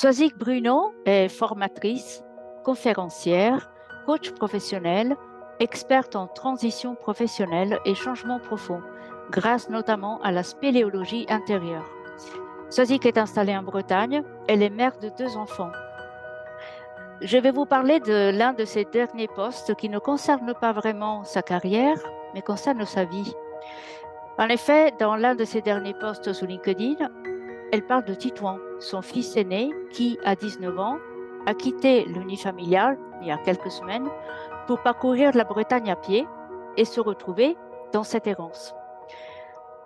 Soazic Bruno est formatrice, conférencière, coach professionnel, experte en transition professionnelle et changement profond, grâce notamment à la spéléologie intérieure. Soazic est installée en Bretagne, elle est mère de deux enfants. Je vais vous parler de l'un de ses derniers postes qui ne concerne pas vraiment sa carrière, mais concerne sa vie. En effet, dans l'un de ses derniers postes sur LinkedIn, elle parle de Titouan, son fils aîné, qui, à 19 ans, a quitté l'unifamilial il y a quelques semaines pour parcourir la Bretagne à pied et se retrouver dans cette errance.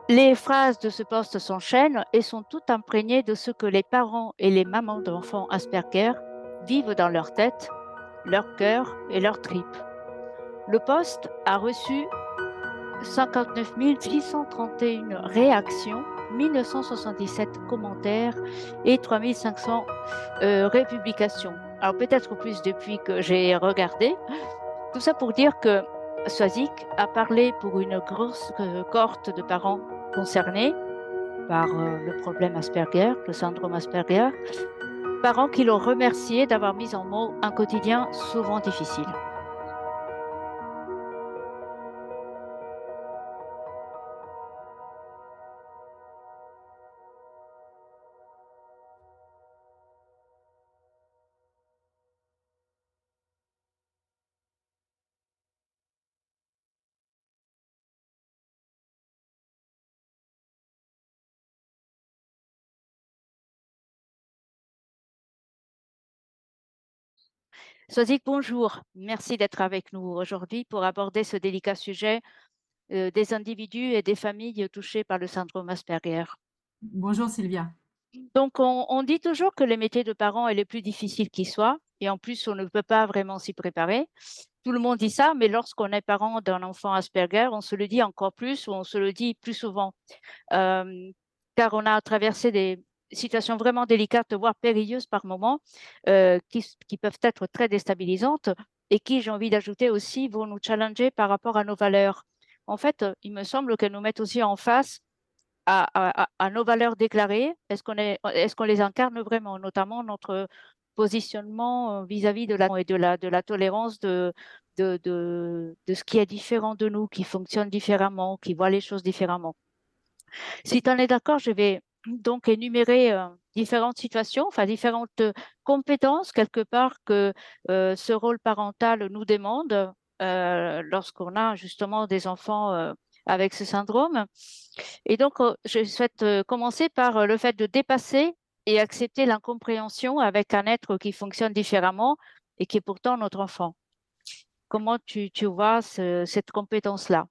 Les phrases de ce poste s'enchaînent et sont toutes imprégnées de ce que les parents et les mamans d'enfants Asperger vivent dans leur tête, leur cœur et leur tripes. Le poste a reçu 59 631 réactions, 1977 commentaires et 3500 euh, républications. Alors peut-être plus depuis que j'ai regardé. Tout ça pour dire que Swazik a parlé pour une grosse euh, cohorte de parents concernés par euh, le problème Asperger, le syndrome Asperger, parents qui l'ont remercié d'avoir mis en mots un quotidien souvent difficile. Sozik, bonjour. Merci d'être avec nous aujourd'hui pour aborder ce délicat sujet euh, des individus et des familles touchées par le syndrome Asperger. Bonjour Sylvia. Donc, on, dit toujours que les métiers de parents est le plus difficile qui soit, et en plus, on ne peut pas vraiment s'y préparer. Tout le monde dit ça, mais lorsqu'on est parent d'un enfant Asperger, on se le dit encore plus ou on se le dit plus souvent, euh, car on a traversé des, situations vraiment délicates, voire périlleuses par moments, euh, qui, peuvent être très déstabilisantes et qui, j'ai envie d'ajouter aussi, vont nous challenger par rapport à nos valeurs. En fait, il me semble qu'elles nous mettent aussi en face à, nos valeurs déclarées. Est-ce qu'on est, est qu'on les incarne vraiment, notamment notre positionnement euh, vis-à-vis de la et de la de la tolérance de, de de ce qui est différent de nous, qui fonctionne différemment, qui voit les choses différemment? Si tu en es d'accord, je vais donc énumérer euh, différentes situations, enfin différentes euh, compétences quelque part que euh, ce rôle parental nous demande lorsqu'on a justement des enfants avec ce syndrome. Et donc, je souhaite commencer par le fait de dépasser et accepter l'incompréhension avec un être qui fonctionne différemment et qui est pourtant notre enfant. Comment tu, tu vois cette compétence-là?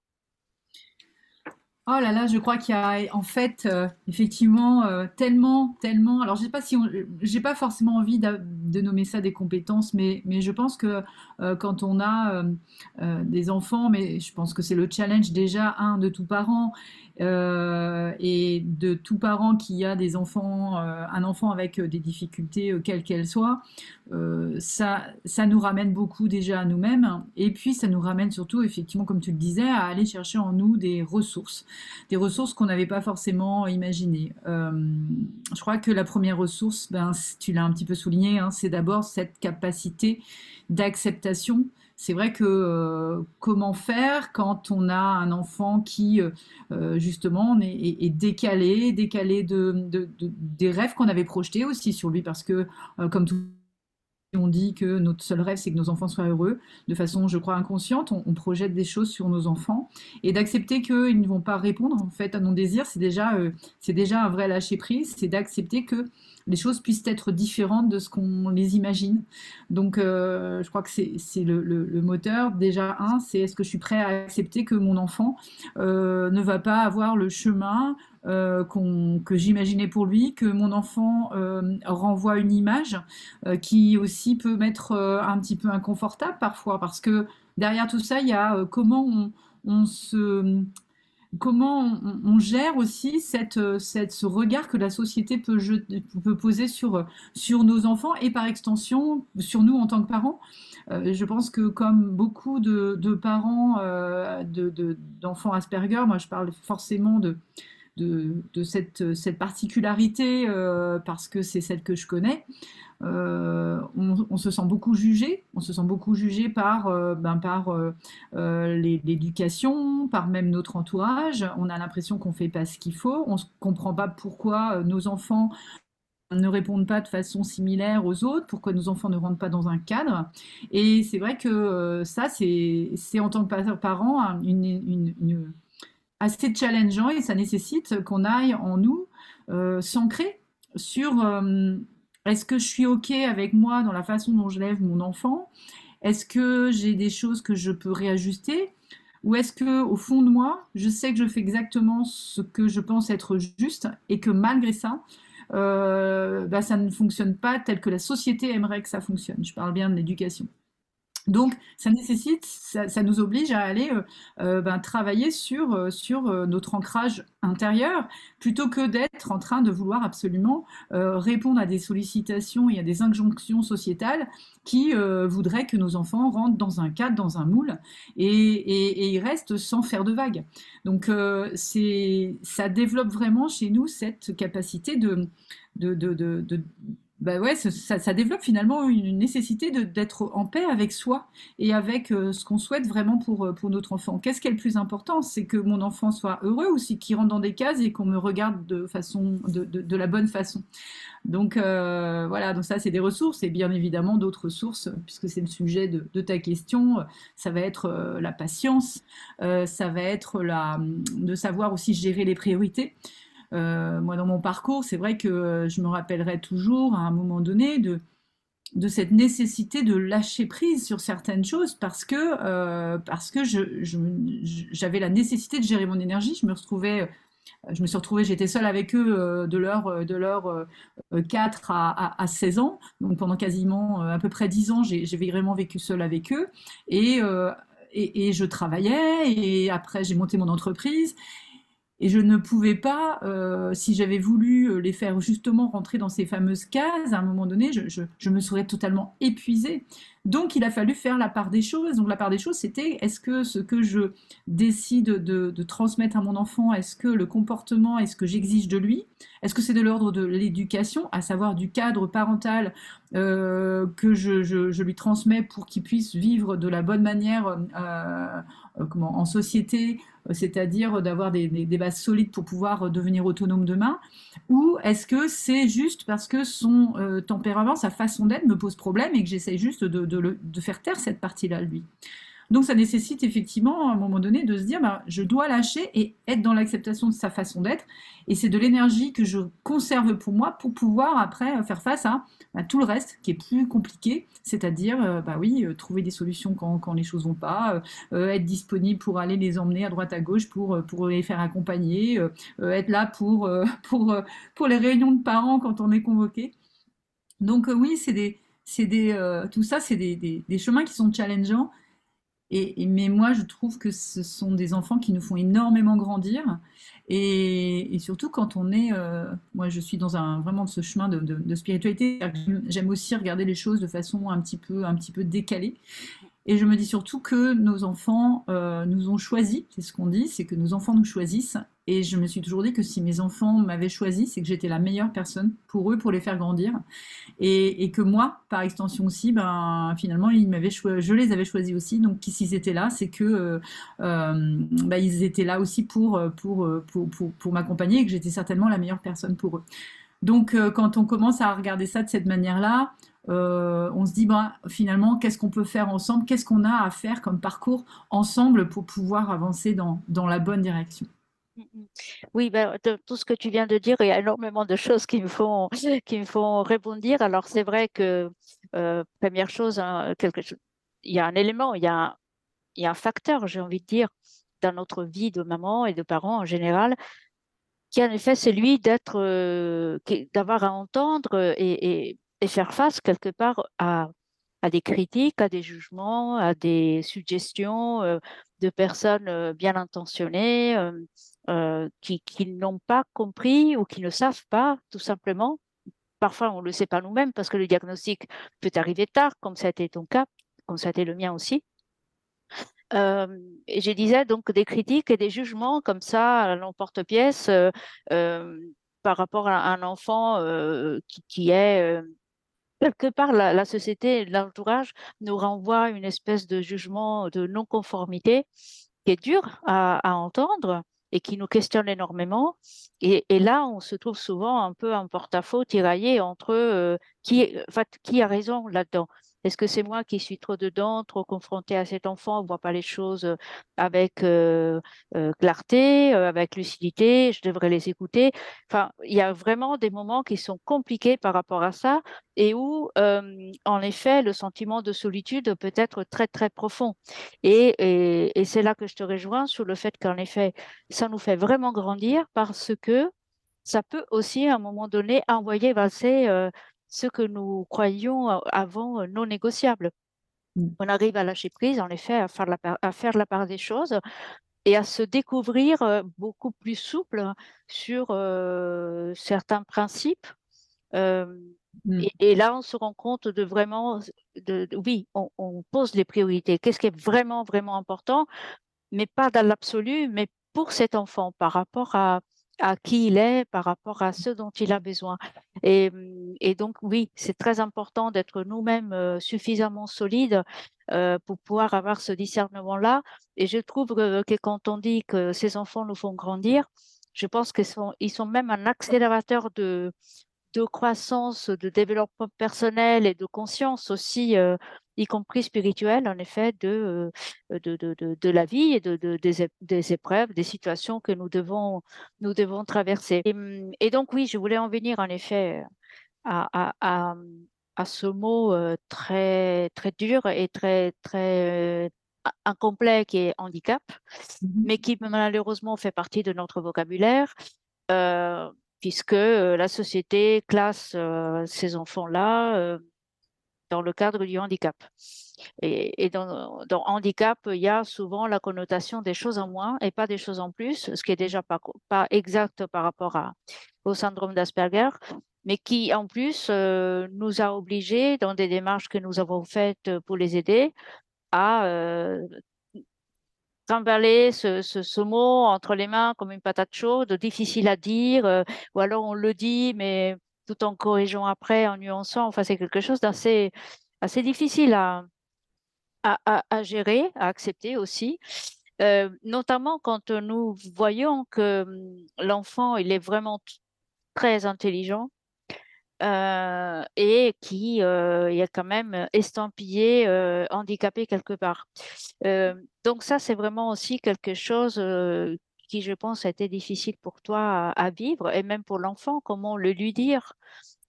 Oh là là, je crois qu'il y a en fait euh, effectivement euh, tellement, tellement. Alors je sais pas si j'ai pas forcément envie de, nommer ça des compétences, mais, je pense que euh, quand on a des enfants, mais je pense que c'est le challenge déjà un de tout parent euh, et de tout parent qui a des enfants, euh, un enfant avec euh, des difficultés quelles qu'elles soient, ça, ça nous ramène beaucoup déjà à nous-mêmes. Et puis ça nous ramène surtout, effectivement, comme tu le disais, à aller chercher en nous des ressources, des ressources qu'on n'avait pas forcément imaginées. je crois que la première ressource, ben, tu l'as un petit peu souligné, hein, c'est d'abord cette capacité d'acceptation c'est vrai que euh, comment faire quand on a un enfant qui euh, euh, justement est, décalé, décalé de, des rêves qu'on avait projetés aussi sur lui, parce que comme tout on dit que notre seul rêve, c'est que nos enfants soient heureux. De façon, je crois, inconsciente, on, projette des choses sur nos enfants. Et d'accepter qu'ils ne vont pas répondre, en fait, à nos désirs, c'est déjà, c'est déjà un vrai lâcher-prise. C'est d'accepter que les choses puissent être différentes de ce qu'on les imagine. Donc, euh, je crois que c'est le, moteur. Déjà, un, c'est est-ce que je suis prêt à accepter que mon enfant euh, ne va pas avoir le chemin euh, que j'imaginais pour lui, que mon enfant renvoie une image qui aussi peut m'être un petit peu inconfortable parfois, parce que derrière tout ça, il y a comment on se comment on, gère aussi euh, ce regard que la société peut, poser sur, sur nos enfants et par extension sur nous en tant que parents. Euh, je pense que comme beaucoup de, parents euh, d'enfants Asperger, moi je parle forcément de, de, cette, cette, particularité parce que c'est celle que je connais. on, se sent beaucoup jugé, on se sent beaucoup jugé par, ben, par l'éducation, par même notre entourage. On a l'impression qu'on fait pas ce qu'il faut, on ne comprend pas pourquoi nos enfants ne répondent pas de façon similaire aux autres, pourquoi nos enfants ne rentrent pas dans un cadre. Et c'est vrai que euh, ça, c'est en tant que parent une, assez challengeant et ça nécessite qu'on aille en nous euh, s'ancrer sur euh, est-ce que je suis OK avec moi dans la façon dont je lève mon enfant? Est-ce que j'ai des choses que je peux réajuster? Ou est-ce que au fond de moi, je sais que je fais exactement ce que je pense être juste et que malgré ça, euh, bah, ça ne fonctionne pas tel que la société aimerait que ça fonctionne? Je parle bien de l'éducation. Donc, ça nécessite, ça, nous oblige à aller euh, euh, ben, travailler sur, sur notre ancrage intérieur, plutôt que d'être en train de vouloir absolument répondre à des sollicitations et à des injonctions sociétales qui voudraient que nos enfants rentrent dans un cadre, dans un moule, et, et, ils restent sans faire de vagues. Donc, ça développe vraiment chez nous cette capacité de, bah ouais, ça, développe finalement une nécessité d'être en paix avec soi et avec euh, ce qu'on souhaite vraiment pour, euh, pour notre enfant. Qu'est-ce qui est le plus important? C'est que mon enfant soit heureux ou qu'il rentre dans des cases et qu'on me regarde de, façon, de, de, la bonne façon? Donc euh, voilà, donc ça c'est des ressources et bien évidemment d'autres ressources, puisque c'est le sujet de, ta question, ça va être la patience, ça va être la, de savoir aussi gérer les priorités. Euh, moi, dans mon parcours, c'est vrai que euh, je me rappellerai toujours, à un moment donné, de, cette nécessité de lâcher prise sur certaines choses parce que, euh, parce que j'avais la nécessité de gérer mon énergie. Je me retrouvais je me suis retrouvée, j'étais seule avec eux de leur, de leur 4 à, à, 16 ans. Donc pendant quasiment à peu près 10 ans, j'ai vraiment vécu seule avec eux. Et, et, je travaillais et après j'ai monté mon entreprise. Et je ne pouvais pas, euh, si j'avais voulu euh, les faire justement rentrer dans ces fameuses cases, à un moment donné, je, me serais totalement épuisée. Donc il a fallu faire la part des choses. Donc la part des choses, c'était est-ce que ce que je décide de, transmettre à mon enfant, est-ce que le comportement, est-ce que j'exige de lui, est-ce que c'est de l'ordre de l'éducation, à savoir du cadre parental euh, que je, lui transmets pour qu'il puisse vivre de la bonne manière comment, en société, c'est-à-dire d'avoir des, bases solides pour pouvoir euh, devenir autonome demain, ou est-ce que c'est juste parce que son euh, tempérament, sa façon d'être me pose problème et que j'essaie juste de, de, faire taire cette partie-là, lui? Donc ça nécessite effectivement à un moment donné de se dire bah, je dois lâcher et être dans l'acceptation de sa façon d'être. Et c'est de l'énergie que je conserve pour moi pour pouvoir après faire face à, tout le reste qui est plus compliqué, c'est-à-dire euh, bah oui, euh, trouver des solutions quand, quand les choses vont pas, euh, être disponible pour aller les emmener à droite à gauche pour, pour les faire accompagner, être là pour, pour, pour les réunions de parents quand on est convoqué. Donc oui, c'est des, des, tout ça, c'est des, des, chemins qui sont challengeants mais moi, je trouve que ce sont des enfants qui nous font énormément grandir. Et, surtout quand on est, euh, moi je suis dans un vraiment ce chemin de, spiritualité, j'aime aussi regarder les choses de façon un petit peu décalée. Et je me dis surtout que nos enfants euh, nous ont choisis, c'est ce qu'on dit, c'est que nos enfants nous choisissent. Et je me suis toujours dit que si mes enfants m'avaient choisi, c'est que j'étais la meilleure personne pour eux, pour les faire grandir. Et, que moi, par extension aussi, ben, finalement, ils m'avaient je les avais choisis aussi. Donc, s'ils étaient là, c'est que euh, euh, ben, ils étaient là aussi pour, pour, pour, pour, pour m'accompagner et que j'étais certainement la meilleure personne pour eux. Donc, quand on commence à regarder ça de cette manière-là, euh, on se dit bah, finalement qu'est-ce qu'on peut faire ensemble, qu'est-ce qu'on a à faire comme parcours ensemble pour pouvoir avancer dans, dans la bonne direction? Mm, mm. Oui, ben, tout ce que tu viens de dire, il y a énormément de choses qui me font, qui me font rebondir. Alors c'est vrai que euh, première chose, hein, quelque il y a un élément, il y a il y a un facteur, j'ai envie de dire, dans notre vie de maman et de parents en général, qui en effet c'est lui d'être, euh, d'avoir à entendre et faire face quelque part à, à, des critiques, à des jugements, à des suggestions euh, de personnes euh, bien intentionnées euh, qui, qui n'ont pas compris ou qui ne savent pas tout simplement. Parfois, on ne le sait pas nous-mêmes parce que le diagnostic peut arriver tard, comme ça a été ton cas, comme ça a été le mien aussi. et je disais donc des critiques et des jugements comme ça à l'emporte-pièce par rapport à un enfant qui, qui, est quelque part la, société, l'entourage nous renvoie une espèce de jugement de non-conformité qui est dur à, entendre et qui nous questionne énormément. Et, là, on se trouve souvent un peu en porte-à-faux, tiraillé entre euh, qui, qui a raison là-dedans. Est-ce que c'est moi qui suis trop dedans, trop confronté à cet enfant, on ne voit pas les choses euh, avec euh, euh, clarté, euh, avec lucidité, je devrais les écouter. Enfin, il y a vraiment des moments qui sont compliqués par rapport à ça et où, euh, en effet, le sentiment de solitude peut être très, très profond. Et, c'est là que je te rejoins sur le fait qu'en effet, ça nous fait vraiment grandir parce que ça peut aussi, à un moment donné, envoyer passer ce que nous croyions avant non négociable. Mmh. On arrive à lâcher prise, en effet, à faire, la part, à faire la part des choses et à se découvrir beaucoup plus souple sur euh, certains principes. Euh, mmh. et, et, là, on se rend compte de vraiment, de, de oui, on, on, pose les priorités. Qu'est-ce qui est vraiment, vraiment important, mais pas dans l'absolu, mais pour cet enfant par rapport à, à qui il est par rapport à ce dont il a besoin. Et, mmh, donc, oui, c'est très important d'être nous-mêmes suffisamment solides pour pouvoir avoir ce discernement-là. Et je trouve que, quand on dit que ces enfants nous font grandir, je pense qu'ils sont, ils sont même un accélérateur de, de croissance, de développement personnel et de conscience aussi, euh, y compris spirituelle, en effet, de, euh, de, de, de, de la vie et de, de, des, des, épreuves, des situations que nous devons, nous devons traverser. Et, et, donc, oui, je voulais en venir, en effet, à, à, à, à ce mot euh, très, très dur et très, très incomplet qui est handicap, mmh mais qui malheureusement fait partie de notre vocabulaire. Euh, puisque la société classe ces enfants-là dans le cadre du handicap. Et, dans, handicap, il y a souvent la connotation des choses en moins et pas des choses en plus, ce qui est déjà pas, exact par rapport au syndrome d'Asperger, mais qui en plus euh, nous a obligés, dans des démarches que nous avons faites pour les aider, à euh, trimballer ce, ce, mot entre les mains comme une patate chaude, difficile à dire, euh, ou alors on le dit, mais tout en corrigeant après, en nuançant. Enfin, c'est quelque chose d'assez assez difficile à, à, à, à, gérer, à accepter aussi. Euh, notamment quand nous voyons que hum, l'enfant, il est vraiment très intelligent, euh, et qui euh, est quand même estampillé euh, handicapé quelque part. Euh, donc ça, c'est vraiment aussi quelque chose euh, qui, je pense, a été difficile pour toi à, vivre, et même pour l'enfant, comment le lui dire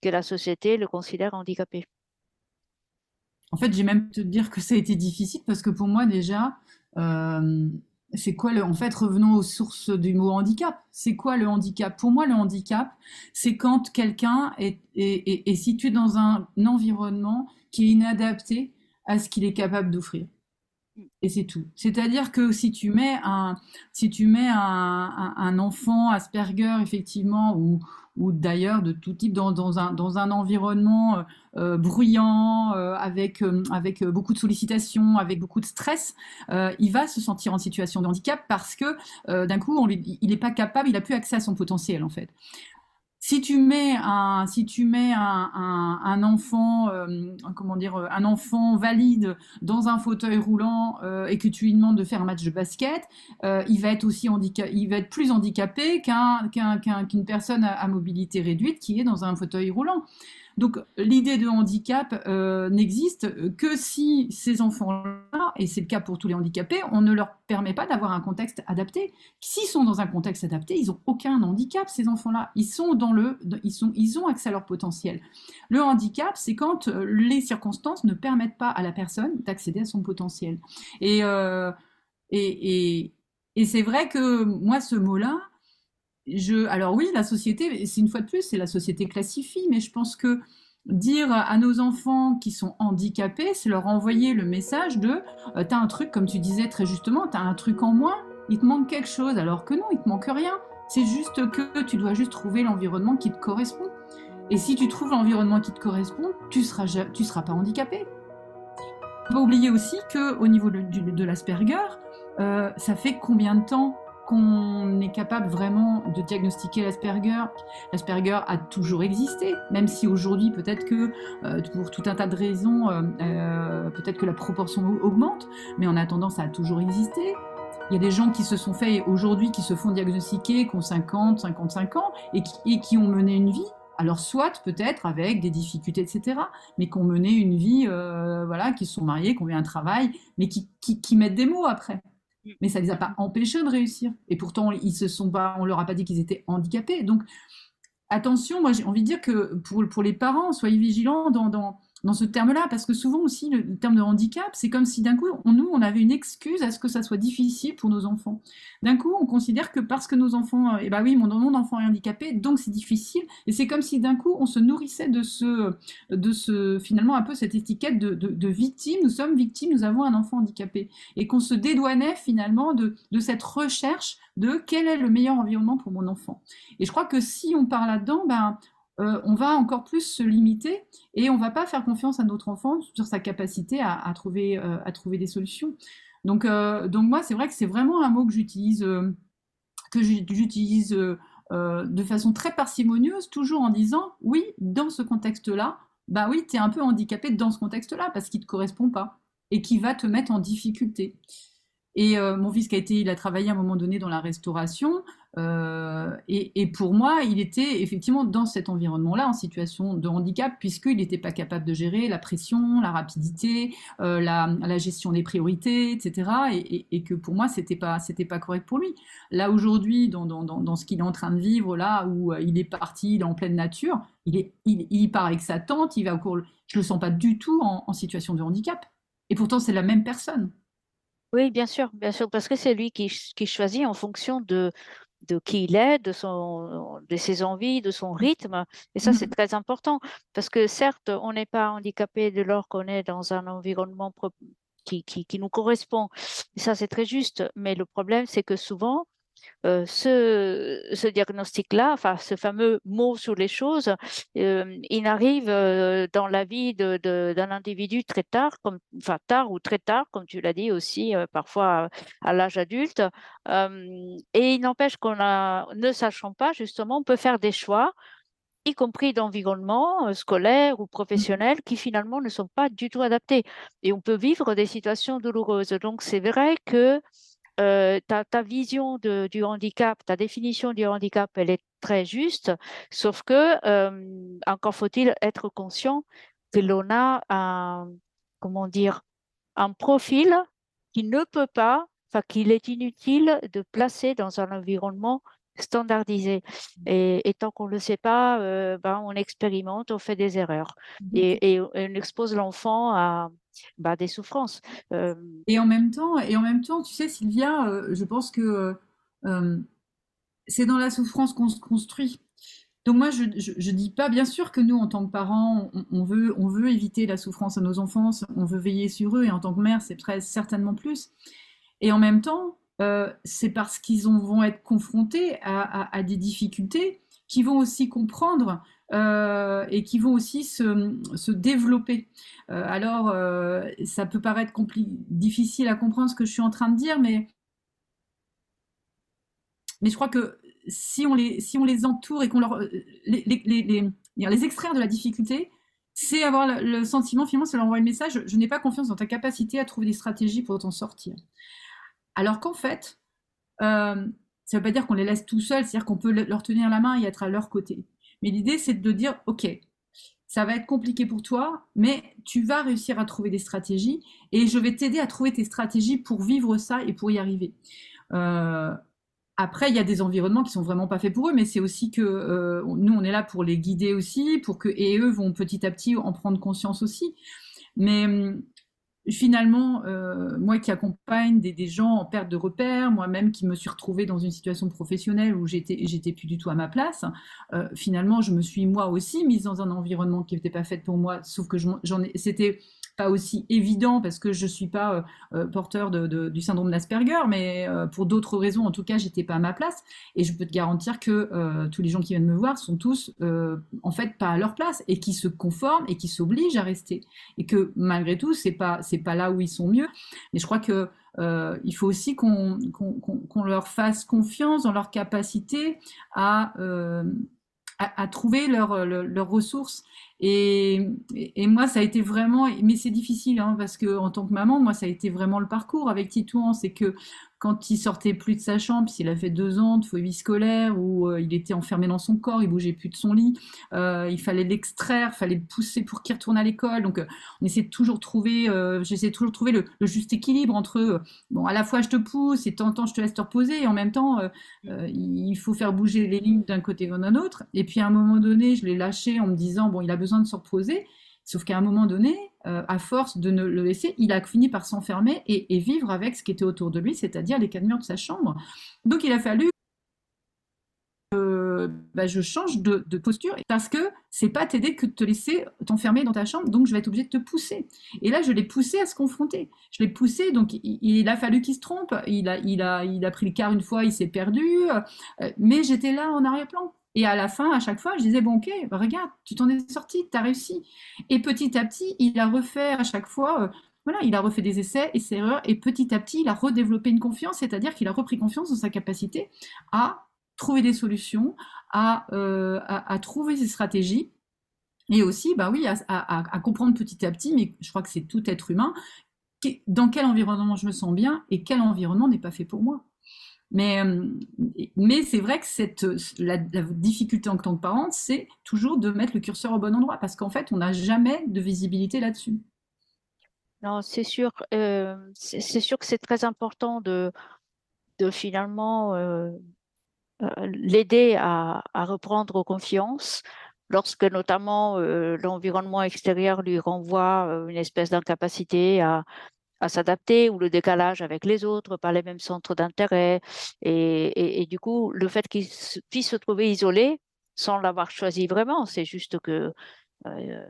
que la société le considère handicapé? En fait, j'ai même te dire que ça a été difficile parce que pour moi déjà, euh, c'est quoi le, en fait, revenons aux sources du mot handicap. C'est quoi le handicap? Pour moi, le handicap, c'est quand quelqu'un est, situé dans un, environnement qui est inadapté à ce qu'il est capable d'offrir. Et c'est tout. C'est-à-dire que si tu mets un, si tu mets un, enfant Asperger, effectivement, ou, ou d'ailleurs de tout type dans, un, dans un environnement euh, euh bruyant, euh, avec, avec beaucoup de sollicitations, avec beaucoup de stress, il va se sentir en situation de handicap parce que d'un coup, il n'est pas capable, il n'a plus accès à son potentiel en fait. Si tu mets un, si tu mets un, un, un enfant, euh, comment dire, un enfant valide dans un fauteuil roulant euh, et que tu lui demandes de faire un match de basket, euh, il va être aussi il va être plus handicapé qu'un, qu'un, qu'une personne à, mobilité réduite qui est dans un fauteuil roulant. Donc l'idée de handicap euh, n'existe que si ces enfants-là, et c'est le cas pour tous les handicapés, on ne leur permet pas d'avoir un contexte adapté. S'ils sont dans un contexte adapté, ils n'ont aucun handicap, ces enfants-là. Ils sont dans le, ils sont, ils ont accès à leur potentiel. Le handicap, c'est quand euh, les circonstances ne permettent pas à la personne d'accéder à son potentiel. Et, euh, et, et, et c'est vrai que moi, ce mot-là, alors oui, la société, c'est une fois de plus, c'est la société classifie, mais je pense que dire à nos enfants qui sont handicapés, c'est leur envoyer le message de euh, t'as un truc, comme tu disais très justement, t'as un truc en moins, il te manque quelque chose, alors que non, il te manque rien. C'est juste que tu dois juste trouver l'environnement qui te correspond. Et si tu trouves l'environnement qui te correspond, tu seras, tu seras pas handicapé. pas oublier aussi qu'au niveau de, de l'Asperger, euh, ça fait combien de temps qu'on est capable vraiment de diagnostiquer l'Asperger. L'Asperger a toujours existé, même si aujourd'hui peut-être que euh, pour tout un tas de raisons, euh, euh, peut-être que la proportion augmente, mais en attendant ça a toujours existé. Il y a des gens qui se sont fait aujourd'hui, qui se font diagnostiquer, qui ont 50, 55 ans et qui, ont mené une vie. Alors soit peut-être avec des difficultés, etc., mais qui ont mené une vie, voilà, qui sont mariés, qui ont eu un travail, mais qui mettent des mots après. Mais ça ne les a pas empêchés de réussir. Et pourtant, ils se sont pas, on leur a pas dit qu'ils étaient handicapés. Donc, attention, moi j'ai envie de dire que pour, pour les parents, soyez vigilants dans, dans, dans ce terme-là, parce que souvent aussi, le, terme de handicap, c'est comme si d'un coup, on, nous, on avait une excuse à ce que ça soit difficile pour nos enfants. D'un coup, on considère que parce que nos enfants, eh ben oui, mon, enfant est handicapé, donc c'est difficile, et c'est comme si d'un coup, on se nourrissait de ce, de ce, finalement, un peu cette étiquette de victime, nous sommes victimes, nous avons un enfant handicapé, et qu'on se dédouanait finalement de, de cette recherche de quel est le meilleur environnement pour mon enfant. Et je crois que si on part là-dedans, ben, euh, on va encore plus se limiter et on va pas faire confiance à notre enfant sur sa capacité à, trouver, euh, à trouver des solutions. Donc, euh, donc moi, c'est vrai que c'est vraiment un mot que j'utilise, que j'utilise de façon très parcimonieuse, toujours en disant oui, dans ce contexte-là, bah oui, tu es un peu handicapé dans ce contexte-là parce qu'il ne te correspond pas et qui va te mettre en difficulté. Et mon fils qui a été, il a travaillé à un moment donné dans la restauration. Euh, et, pour moi, il était effectivement dans cet environnement-là en situation de handicap, puisqu'il n'était pas capable de gérer la pression, la rapidité, euh, la, gestion des priorités, etc. Et, que pour moi, c'était pas, c'était pas correct pour lui. Là aujourd'hui, dans, dans, dans, ce qu'il est en train de vivre, là où euh, il est parti, il est en pleine nature, il, est, il, part avec sa tante, il va au cours. Je le sens pas du tout en situation de handicap. Et pourtant, c'est la même personne. Oui, bien sûr, bien sûr, parce que c'est lui qui, qui choisit en fonction de, de qui il est, de, son, de ses envies, de son rythme. Et ça, c'est mmh. très important parce que certes, on n'est pas handicapé dès lors qu'on est dans un environnement qui, qui, qui nous correspond. Et ça, c'est très juste. Mais le problème, c'est que souvent, euh, ce, diagnostic-là, enfin ce fameux mot sur les choses, euh, il arrive euh, dans la vie d'un individu très tard, comme, enfin tard ou très tard, comme tu l'as dit aussi, parfois à, l'âge adulte. et il n'empêche qu'on ne sachant pas, justement, on peut faire des choix y compris d'environnement scolaire ou professionnel, qui finalement ne sont pas du tout adaptés. Et on peut vivre des situations douloureuses. Donc c'est vrai que euh, ta, vision du handicap, ta définition du handicap, elle est très juste, sauf que euh, encore faut-il être conscient que l'on a un, comment dire, un profil qui ne peut pas, enfin qu'il est inutile de placer dans un environnement standardisé. Mmh. Et, tant qu'on ne le sait pas, euh, ben, on expérimente, on fait des erreurs. Mmh. Et, on expose l'enfant à bah, des souffrances. Euh, et, en même temps, et en même temps, tu sais, Sylvia, euh, je pense que c'est dans la souffrance qu'on se construit. Donc moi, je ne dis pas, bien sûr que nous, en tant que parents, on, veut, on veut éviter la souffrance à nos enfants, on veut veiller sur eux, et en tant que mère, c'est très certainement plus. Et en même temps, euh, c'est parce qu'ils vont être confrontés à, des difficultés qui vont aussi comprendre euh, et qui vont aussi se, développer. Euh, alors, ça peut paraître difficile à comprendre ce que je suis en train de dire, mais, mais je crois que si on les, si on les entoure et qu'on leur les, les, les, extraire de la difficulté, c'est avoir le, sentiment, finalement, c'est leur envoyer le message, je n'ai pas confiance dans ta capacité à trouver des stratégies pour t'en sortir. Alors qu'en fait, euh, ça ne veut pas dire qu'on les laisse tout seuls, c'est-à-dire qu'on peut leur tenir la main et être à leur côté. Mais l'idée, c'est de dire, OK, ça va être compliqué pour toi, mais tu vas réussir à trouver des stratégies et je vais t'aider à trouver tes stratégies pour vivre ça et pour y arriver. Euh, après, il y a des environnements qui sont vraiment pas faits pour eux, mais c'est aussi que euh, nous, on est là pour les guider aussi, pour que et eux vont petit à petit en prendre conscience aussi. Mais hum, finalement, euh, moi qui accompagne des, gens en perte de repères, moi-même qui me suis retrouvée dans une situation professionnelle où j'étais, j'étais plus du tout à ma place, euh, finalement, je me suis moi aussi mise dans un environnement qui n'était pas fait pour moi, sauf que j'en ai, c'était, pas aussi évident parce que je suis pas porteur de, du syndrome d'Asperger, mais pour d'autres raisons, en tout cas, j'étais pas à ma place. Et je peux te garantir que tous les gens qui viennent me voir sont tous en fait pas à leur place et qui se conforment et qui s'obligent à rester. Et que malgré tout, c'est pas c'est pas là où ils sont mieux. Mais je crois que euh, il faut aussi qu'on leur fasse confiance dans leur capacité à, euh, à, trouver leurs leur ressources. Et, moi, ça a été vraiment, mais c'est difficile, hein, parce que en tant que maman, moi, ça a été vraiment le parcours avec Titouan, c'est que quand il sortait plus de sa chambre, s'il a fait deux ans de phobie scolaire, où euh, il était enfermé dans son corps, il bougeait plus de son lit, euh, il fallait l'extraire, il fallait le pousser pour qu'il retourne à l'école. Donc, euh, on essaie de toujours trouver, j'essaie toujours de trouver le, juste équilibre entre, bon, à la fois je te pousse et temps je te laisse te reposer, et en même temps, il faut faire bouger les lignes d'un côté ou d'un autre. Et puis à un moment donné, je l'ai lâché en me disant, bon, il a besoin de se reposer. Sauf qu'à un moment donné, euh, à force de ne le laisser, il a fini par s'enfermer et, vivre avec ce qui était autour de lui, c'est-à-dire les quatre murs de sa chambre. Donc il a fallu que bah, je change de, posture parce que c'est pas t'aider que de te laisser t'enfermer dans ta chambre, donc je vais être obligée de te pousser. Et là, je l'ai poussé à se confronter. Je l'ai poussé, donc il, a fallu qu'il se trompe. Il a, il, a, il a pris le quart une fois, il s'est perdu, euh, mais j'étais là en arrière-plan. Et à la fin, à chaque fois, je disais, bon, ok, regarde, tu t'en es sorti, tu as réussi. Et petit à petit, il a refait à chaque fois, euh, voilà, il a refait des essais et ses erreurs, et petit à petit, il a redéveloppé une confiance, c'est-à-dire qu'il a repris confiance dans sa capacité à trouver des solutions, à, euh, à, trouver ses stratégies, et aussi, bah oui, à, comprendre petit à petit, mais je crois que c'est tout être humain, dans quel environnement je me sens bien et quel environnement n'est pas fait pour moi. Mais, euh, mais c'est vrai que cette, la, difficulté en tant que parent, c'est toujours de mettre le curseur au bon endroit, parce qu'en fait, on n'a jamais de visibilité là-dessus. Non, c'est sûr, euh, sûr que c'est très important de, de finalement euh, l'aider à, à, reprendre confiance lorsque notamment l'environnement extérieur lui renvoie une espèce d'incapacité à, à s'adapter ou le décalage avec les autres, pas les mêmes centres d'intérêt. Et, du coup, le fait qu'il puisse se trouver isolé sans l'avoir choisi vraiment, c'est juste que euh,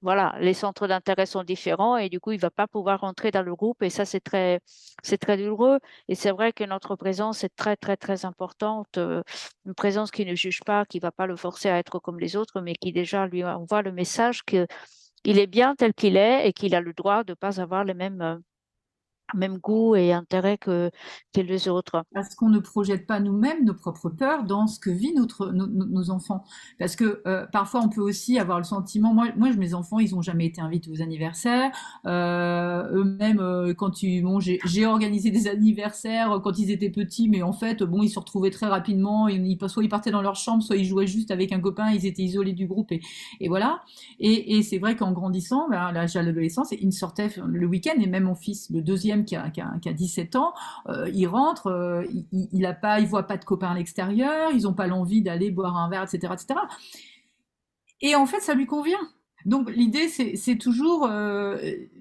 voilà, les centres d'intérêt sont différents et du coup, il ne va pas pouvoir rentrer dans le groupe et ça, c'est très, c'est très douloureux. Et c'est vrai que notre présence est très, très, très importante. Euh, une présence qui ne juge pas, qui ne va pas le forcer à être comme les autres, mais qui déjà lui envoie le message que il est bien tel qu'il est et qu'il a le droit de ne pas avoir les mêmes, euh, même goût et intérêt que, les autres. Parce qu'on ne projette pas nous-mêmes nos propres peurs dans ce que vivent notre, nos, enfants. Parce que euh, parfois, on peut aussi avoir le sentiment, moi, moi mes enfants, ils n'ont jamais été invités aux anniversaires. Euh, eux-mêmes, euh, quand bon, j'ai organisé des anniversaires quand ils étaient petits, mais en fait, bon, ils se retrouvaient très rapidement. Ils, soit ils partaient dans leur chambre, soit ils jouaient juste avec un copain, ils étaient isolés du groupe. Et, voilà. Et, c'est vrai qu'en grandissant, ben, l'âge de l'adolescence, ils sortaient le week-end, et même mon fils, le deuxième, qui a, qui a, 17 ans, euh, il rentre, euh, il, il, a voit pas de copains à l'extérieur, ils ont pas l'envie d'aller boire un verre, etc., etc. Et en fait, ça lui convient. Donc l'idée, c'est toujours, euh,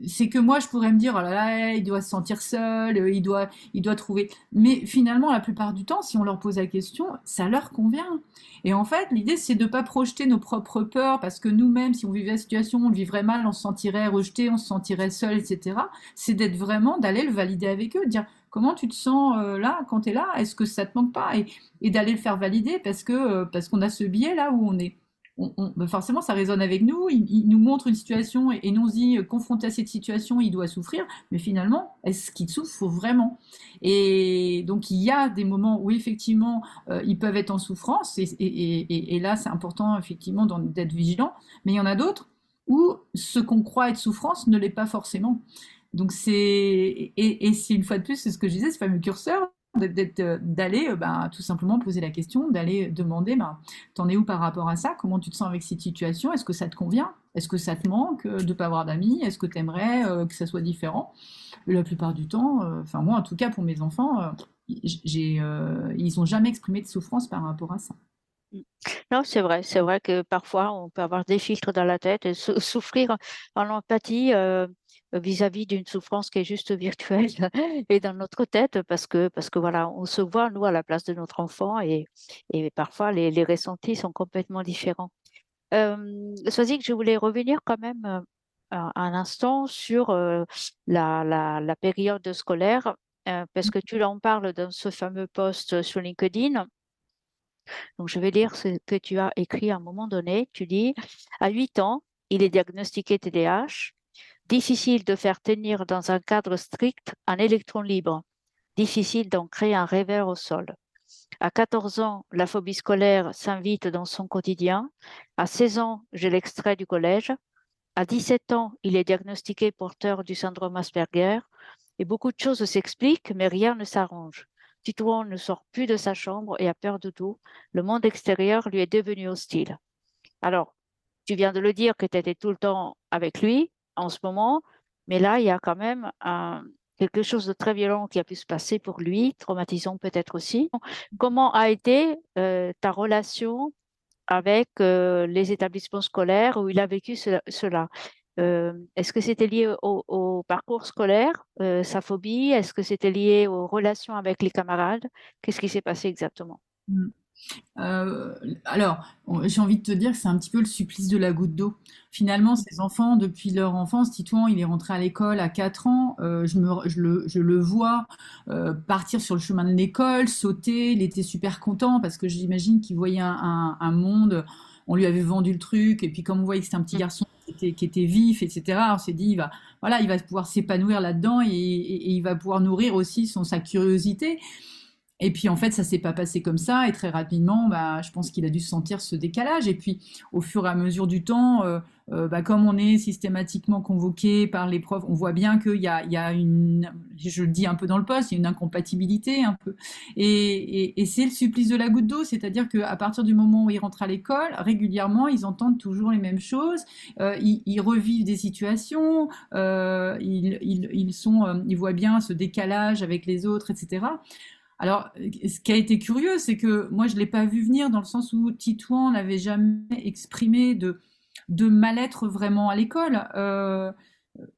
c'est que moi, je pourrais me dire, oh là là, il doit se sentir seul, il doit, il doit trouver. Mais finalement, la plupart du temps, si on leur pose la question, ça leur convient. Et en fait, l'idée, c'est de ne pas projeter nos propres peurs, parce que nous-mêmes, si on vivait la situation, on le vivrait mal, on se sentirait rejeté, on se sentirait seul, etc. C'est d'être vraiment, d'aller le valider avec eux, de dire comment tu te sens euh, là quand tu es là, est-ce que ça te manque pas, et, d'aller le faire valider parce que euh, parce qu'on a ce biais là où on est bah, forcément, ça résonne avec nous. Il, nous montre une situation et, nous dit, euh, confronté à cette situation, il doit souffrir. Mais finalement, est-ce qu'il souffre vraiment? Et donc, il y a des moments où effectivement, euh, ils peuvent être en souffrance. Et, là, c'est important effectivement d'être vigilant. Mais il y en a d'autres où ce qu'on croit être souffrance ne l'est pas forcément. Donc c'est et, une fois de plus, c'est ce que je disais, ce fameux curseur d'aller euh, bah, tout simplement poser la question, d'aller demander, bah, t'en es où par rapport à ça? Comment tu te sens avec cette situation? Est-ce que ça te convient? Est-ce que ça te manque euh, de ne pas avoir d'amis? Est-ce que tu aimerais que ça soit différent? La plupart du temps, enfin moi en tout cas pour mes enfants, ils n'ont jamais exprimé de souffrance par rapport à ça. Mmh. Non, c'est vrai, c'est vrai que parfois on peut avoir des filtres dans la tête et souffrir en empathie vis-à-vis d'une souffrance qui est juste virtuelle et dans notre tête parce que, parce que voilà, on se voit, nous, à la place de notre enfant et, et parfois les, ressentis sont complètement différents. Euh, que je voulais revenir quand même un, instant sur la, la, période scolaire, parce que tu en parles dans ce fameux post sur LinkedIn. Donc, je vais lire ce que tu as écrit à un moment donné. Tu dis, à 8 ans, il est diagnostiqué TDAH. Difficile de faire tenir dans un cadre strict un électron libre. Difficile d'en créer un rêveur au sol. À 14 ans, la phobie scolaire s'invite dans son quotidien. À 16 ans, j'ai l'extrait du collège. À 17 ans, il est diagnostiqué porteur du syndrome Asperger. Et beaucoup de choses s'expliquent, mais rien ne s'arrange. Titouan ne sort plus de sa chambre et a peur de tout. Le monde extérieur lui est devenu hostile. Alors, tu viens de le dire que tu étais tout le temps avec lui en ce moment, mais là, il y a quand même un, quelque chose de très violent qui a pu se passer pour lui, traumatisant peut-être aussi. Comment a été euh, ta relation avec euh, les établissements scolaires où il a vécu cela? Euh, Est-ce que c'était lié au, parcours scolaire, sa phobie? Est-ce que c'était lié aux relations avec les camarades? Qu'est-ce qui s'est passé exactement? Mmh. Euh, alors, j'ai envie de te dire que c'est un petit peu le supplice de la goutte d'eau. Finalement, ces enfants, depuis leur enfance, Titouan, il est rentré à l'école à 4 ans. Euh, je, me, je, le, je, le, vois euh, partir sur le chemin de l'école, sauter. Il était super content parce que j'imagine qu'il voyait un, un, monde. On lui avait vendu le truc. Et puis, comme on voyait que c'était un petit garçon qui était, qui était vif, etc., on s'est dit, il va, voilà, il va pouvoir s'épanouir là-dedans et, et, il va pouvoir nourrir aussi son, sa curiosité. Et puis en fait, ça s'est pas passé comme ça. Et très rapidement, bah, je pense qu'il a dû sentir ce décalage. Et puis au fur et à mesure du temps, euh, euh, bah, comme on est systématiquement convoqué par les profs, on voit bien qu'il y a, il y a une, je le dis un peu dans le poste, il y a une incompatibilité un peu. Et, et, c'est le supplice de la goutte d'eau, c'est-à-dire qu'à partir du moment où ils rentrent à l'école, régulièrement, ils entendent toujours les mêmes choses. Euh, ils, revivent des situations. ils, ils, ils, sont, ils voient bien ce décalage avec les autres, etc. Alors, ce qui a été curieux, c'est que moi, je ne l'ai pas vu venir dans le sens où Titouan n'avait jamais exprimé de, mal-être vraiment à l'école. Euh,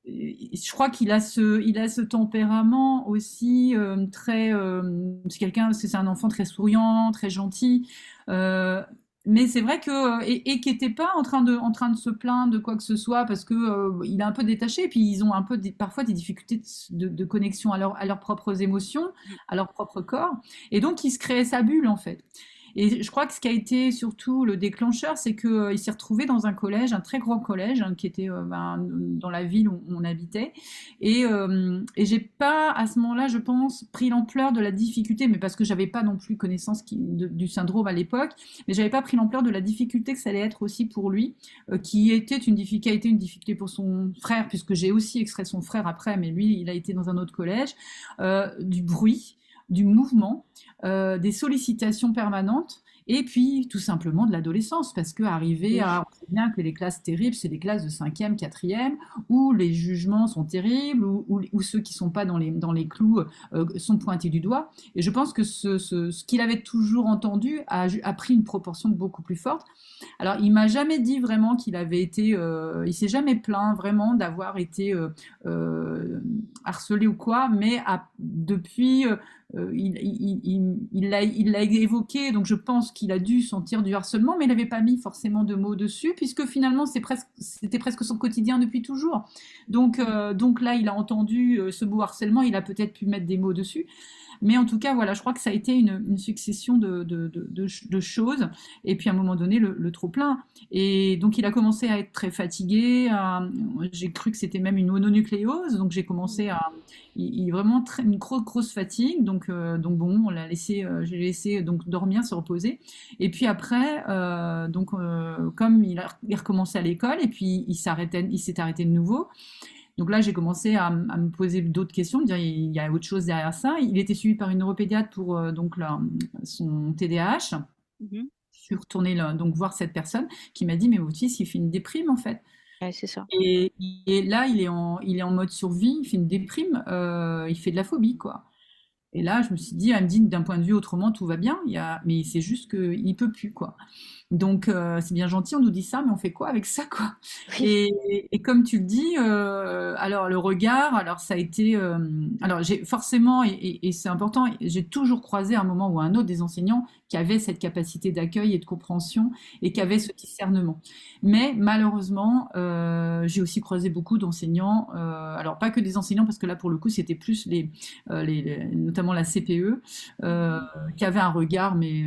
je crois qu'il a ce, tempérament aussi euh, très. Euh, c'est un enfant très souriant, très gentil mais c'est vrai que et, qui n'était pas en train de en train de se plaindre de quoi que ce soit parce que euh, il est un peu détaché et puis ils ont un peu parfois des difficultés de, connexion à, à leurs propres émotions, à leur propre corps et donc il se créait sa bulle en fait. Et je crois que ce qui a été surtout le déclencheur, c'est qu'il euh, s'est retrouvé dans un collège, un très grand collège, hein, qui était euh, ben, dans la ville où on habitait. Et, euh, et j'ai pas, à ce moment-là, je pense, pris l'ampleur de la difficulté, mais parce que j'avais pas non plus connaissance du syndrome à l'époque, mais j'avais pas pris l'ampleur de la difficulté que ça allait être aussi pour lui, qui était été une difficulté pour son frère, puisque j'ai aussi extrait son frère après, mais lui, il a été dans un autre collège, du bruit du mouvement, euh, des sollicitations permanentes et puis tout simplement de l'adolescence, parce que arriver à, on sait bien que les classes terribles, c'est les classes de 5e, 4e, où les jugements sont terribles, où, ceux qui ne sont pas dans les, dans les clous euh, sont pointés du doigt. Et je pense que ce, ce, qu'il avait toujours entendu a, a, pris une proportion beaucoup plus forte. Alors, il m'a jamais dit vraiment qu'il avait été, euh, il s'est jamais plaint vraiment d'avoir été euh, harcelé ou quoi, mais depuis euh, il l'a évoqué, donc je pense qu'il a dû sentir du harcèlement, mais il n'avait pas mis forcément de mots dessus, puisque finalement c'était presque, presque son quotidien depuis toujours. Donc, euh, donc là, il a entendu euh, ce beau harcèlement, il a peut-être pu mettre des mots dessus. Mais en tout cas, voilà, je crois que ça a été une, succession de, de, choses. Et puis à un moment donné, le, trop-plein. Et donc il a commencé à être très fatigué. J'ai cru que c'était même une mononucléose. Donc j'ai commencé à. Il, vraiment très, une grosse, grosse fatigue. Donc, euh, donc bon, on l'a laissé, euh, j'ai laissé donc dormir, se reposer. Et puis après, euh, donc comme il a, il a recommencé à l'école et puis il s'arrêtait, il s'est arrêté de nouveau. Donc là, j'ai commencé à, me poser d'autres questions, dire il y a autre chose derrière ça. Il était suivi par une neuropédiatre pour euh, donc son TDAH. Je suis retournée donc voir cette personne qui m'a dit mais votre fils il fait une déprime en fait. c'est ça. Et, là, il est, en, il est en mode survie, il fait une déprime, euh, il fait de la phobie, quoi. Et là, je me suis dit, elle me dit d'un point de vue autrement, tout va bien, il y a, mais c'est juste qu'il ne peut plus, quoi. Donc, euh, c'est bien gentil, on nous dit ça, mais on fait quoi avec ça, quoi? Et, et comme tu le dis, euh, alors le regard, alors ça a été, euh, alors j'ai forcément, et, et- et c'est important, j'ai toujours croisé à un moment ou à un autre des enseignants qui avaient cette capacité d'accueil et de compréhension et qui avaient ce discernement. Mais malheureusement, euh, j'ai aussi croisé beaucoup d'enseignants, euh, alors pas que des enseignants, parce que là pour le coup c'était plus les, euh, notamment la CPE, qui avait un regard, mais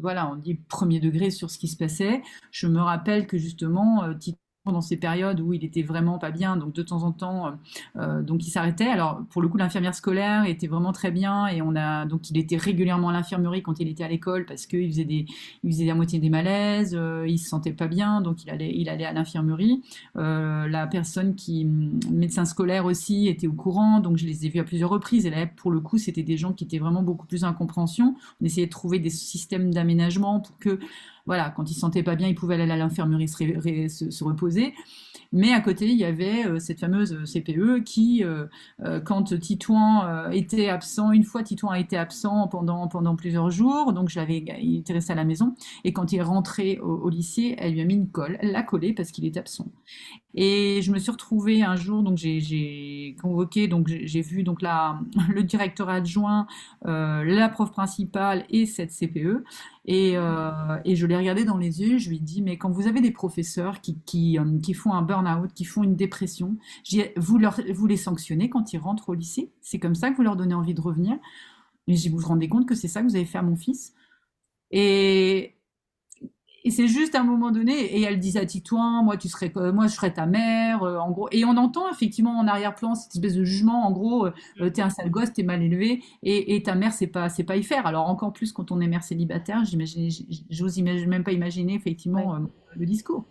voilà, on dit premier degré sur ce qui se passait. Je me rappelle que justement, dans ces périodes où il était vraiment pas bien, donc de temps en temps, euh, euh, donc il s'arrêtait. Alors pour le coup, l'infirmière scolaire était vraiment très bien et on a donc il était régulièrement à l'infirmerie quand il était à l'école parce qu'il faisait des, il faisait à moitié des malaises, euh, il se sentait pas bien, donc il allait, il allait à l'infirmerie. Euh, la personne qui, le médecin scolaire aussi, était au courant, donc je les ai vus à plusieurs reprises. Et là, pour le coup, c'était des gens qui étaient vraiment beaucoup plus en compréhension. On essayait de trouver des systèmes d'aménagement pour que, voilà, quand ils se sentaient pas bien, ils pouvaient aller à l'infirmerie se, reposer. Mais à côté, il y avait euh, cette fameuse CPE qui, euh, euh, quand Titouan euh, était absent, une fois Titouan a été absent pendant, pendant plusieurs jours, donc je l'avais, il était resté à la maison, et quand il est rentré au, lycée, elle lui a mis une colle, elle l'a collé parce qu'il était absent. Et je me suis retrouvée un jour, donc j'ai convoqué, donc j'ai vu donc la, le directeur adjoint, euh, la prof principale et cette CPE, et, euh, et je l'ai regardé dans les yeux, je lui ai dit, mais quand vous avez des professeurs qui, qui, euh, qui font un burn-out, qui font une dépression, vous, leur, vous les sanctionnez quand ils rentrent au lycée? C'est comme ça que vous leur donnez envie de revenir? Mais vous vous rendez compte que c'est ça que vous avez fait à mon fils? Et, et c'est juste à un moment donné, et elle disait à Titouan, moi tu serais, euh, moi je serais ta mère, euh, en gros. Et on entend effectivement en arrière-plan cette espèce de jugement, en gros, euh, euh, t'es un sale gosse, t'es mal élevé, et, et ta mère c'est pas, c'est pas y faire. Alors encore plus quand on est mère célibataire, j'ose imagine, même pas imaginer effectivement Ouais. euh, le discours.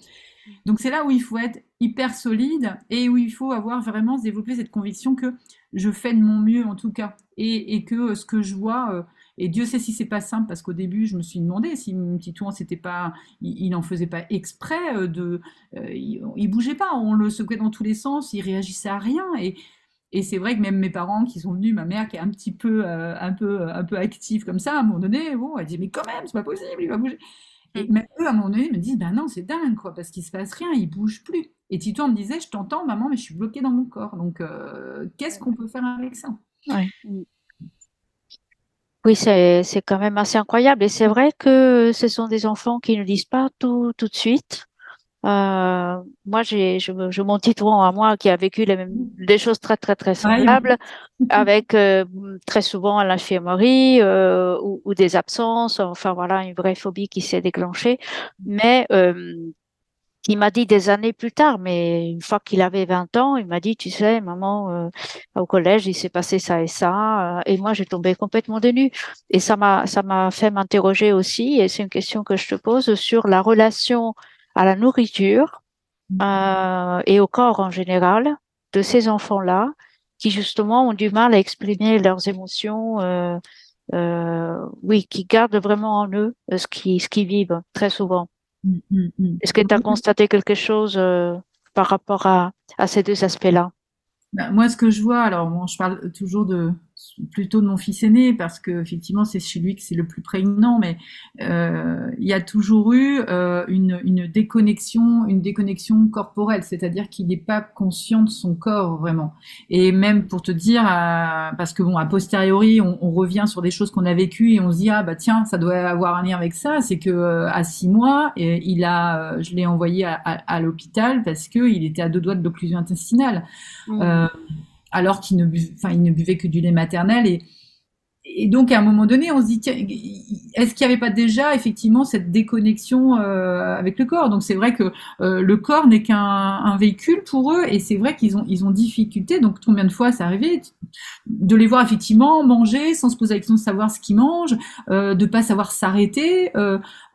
Donc c'est là où il faut être hyper solide et où il faut avoir vraiment développé cette conviction que je fais de mon mieux en tout cas et, et que euh, ce que je vois euh, et Dieu sait si c'est pas simple parce qu'au début je me suis demandé si mon petit tour c'était pas il, il en faisait pas exprès euh, de il, il bougeait pas on le secouait dans tous les sens il réagissait à rien et et c'est vrai que même mes parents qui sont venus, ma mère qui est un petit peu, un peu, un peu active comme ça, à un moment donné, bon, elle dit mais quand même, c'est pas possible, il va bouger. Et même eux, à un moment donné, me disent, ben non, c'est dingue, quoi, parce qu'il se passe rien, il bouge plus. Et Tito me disait, je t'entends, maman, mais je suis bloquée dans mon corps. Donc, euh, qu'est-ce qu'on peut faire avec ça? Ouais. Oui, c'est c'est quand même assez incroyable. Et c'est vrai que ce sont des enfants qui ne disent pas tout tout de suite. Euh, moi, j'ai je, je mon Titouan à moi qui a vécu les mêmes des choses très très très semblables, avec euh, très souvent l'infirmerie euh, ou, ou des absences. Enfin voilà, une vraie phobie qui s'est déclenchée. Mais euh, il m'a dit des années plus tard, mais une fois qu'il avait 20 ans, il m'a dit, tu sais, maman, euh, au collège, il s'est passé ça et ça, euh, et moi, j'ai tombé complètement des nues. Et ça m'a, ça m'a fait m'interroger aussi, et c'est une question que je te pose sur la relation à la nourriture euh, et au corps en général de ces enfants-là, qui justement ont du mal à exprimer leurs émotions, euh, euh, oui, qui gardent vraiment en eux ce qui, ce qu'ils vivent très souvent. Mm, mm, mm. Est-ce que tu as constaté quelque chose par rapport à, à ces deux aspects-là? Bah, moi, ce que je vois, alors bon, je parle toujours de plutôt de mon fils aîné parce que effectivement c'est chez lui que c'est le plus prégnant, mais euh, il y a toujours eu euh, une, une déconnexion, une déconnexion corporelle, c'est-à-dire qu'il n'est pas conscient de son corps vraiment. Et même pour te dire, euh, parce que bon, a posteriori, on, on revient sur des choses qu'on a vécues et on se dit ah bah tiens, ça doit avoir un lien avec ça, c'est que euh, à six mois, il a, je l'ai envoyé à, à, à l'hôpital parce que il était à deux doigts de l'occlusion intestinale. Euh, alors qu'il ne, buvait que du lait maternel. Et, donc, à un moment donné, on se dit, est-ce qu'il n'y avait pas déjà effectivement cette déconnexion euh, avec le corps? Donc, c'est vrai que euh, le corps n'est qu'un un véhicule pour eux, et c'est vrai qu'ils ont, ils ont difficulté. Donc, combien de fois c'est arrivé de les voir effectivement manger sans se poser la question de savoir ce qu'ils mangent, euh, de pas savoir s'arrêter,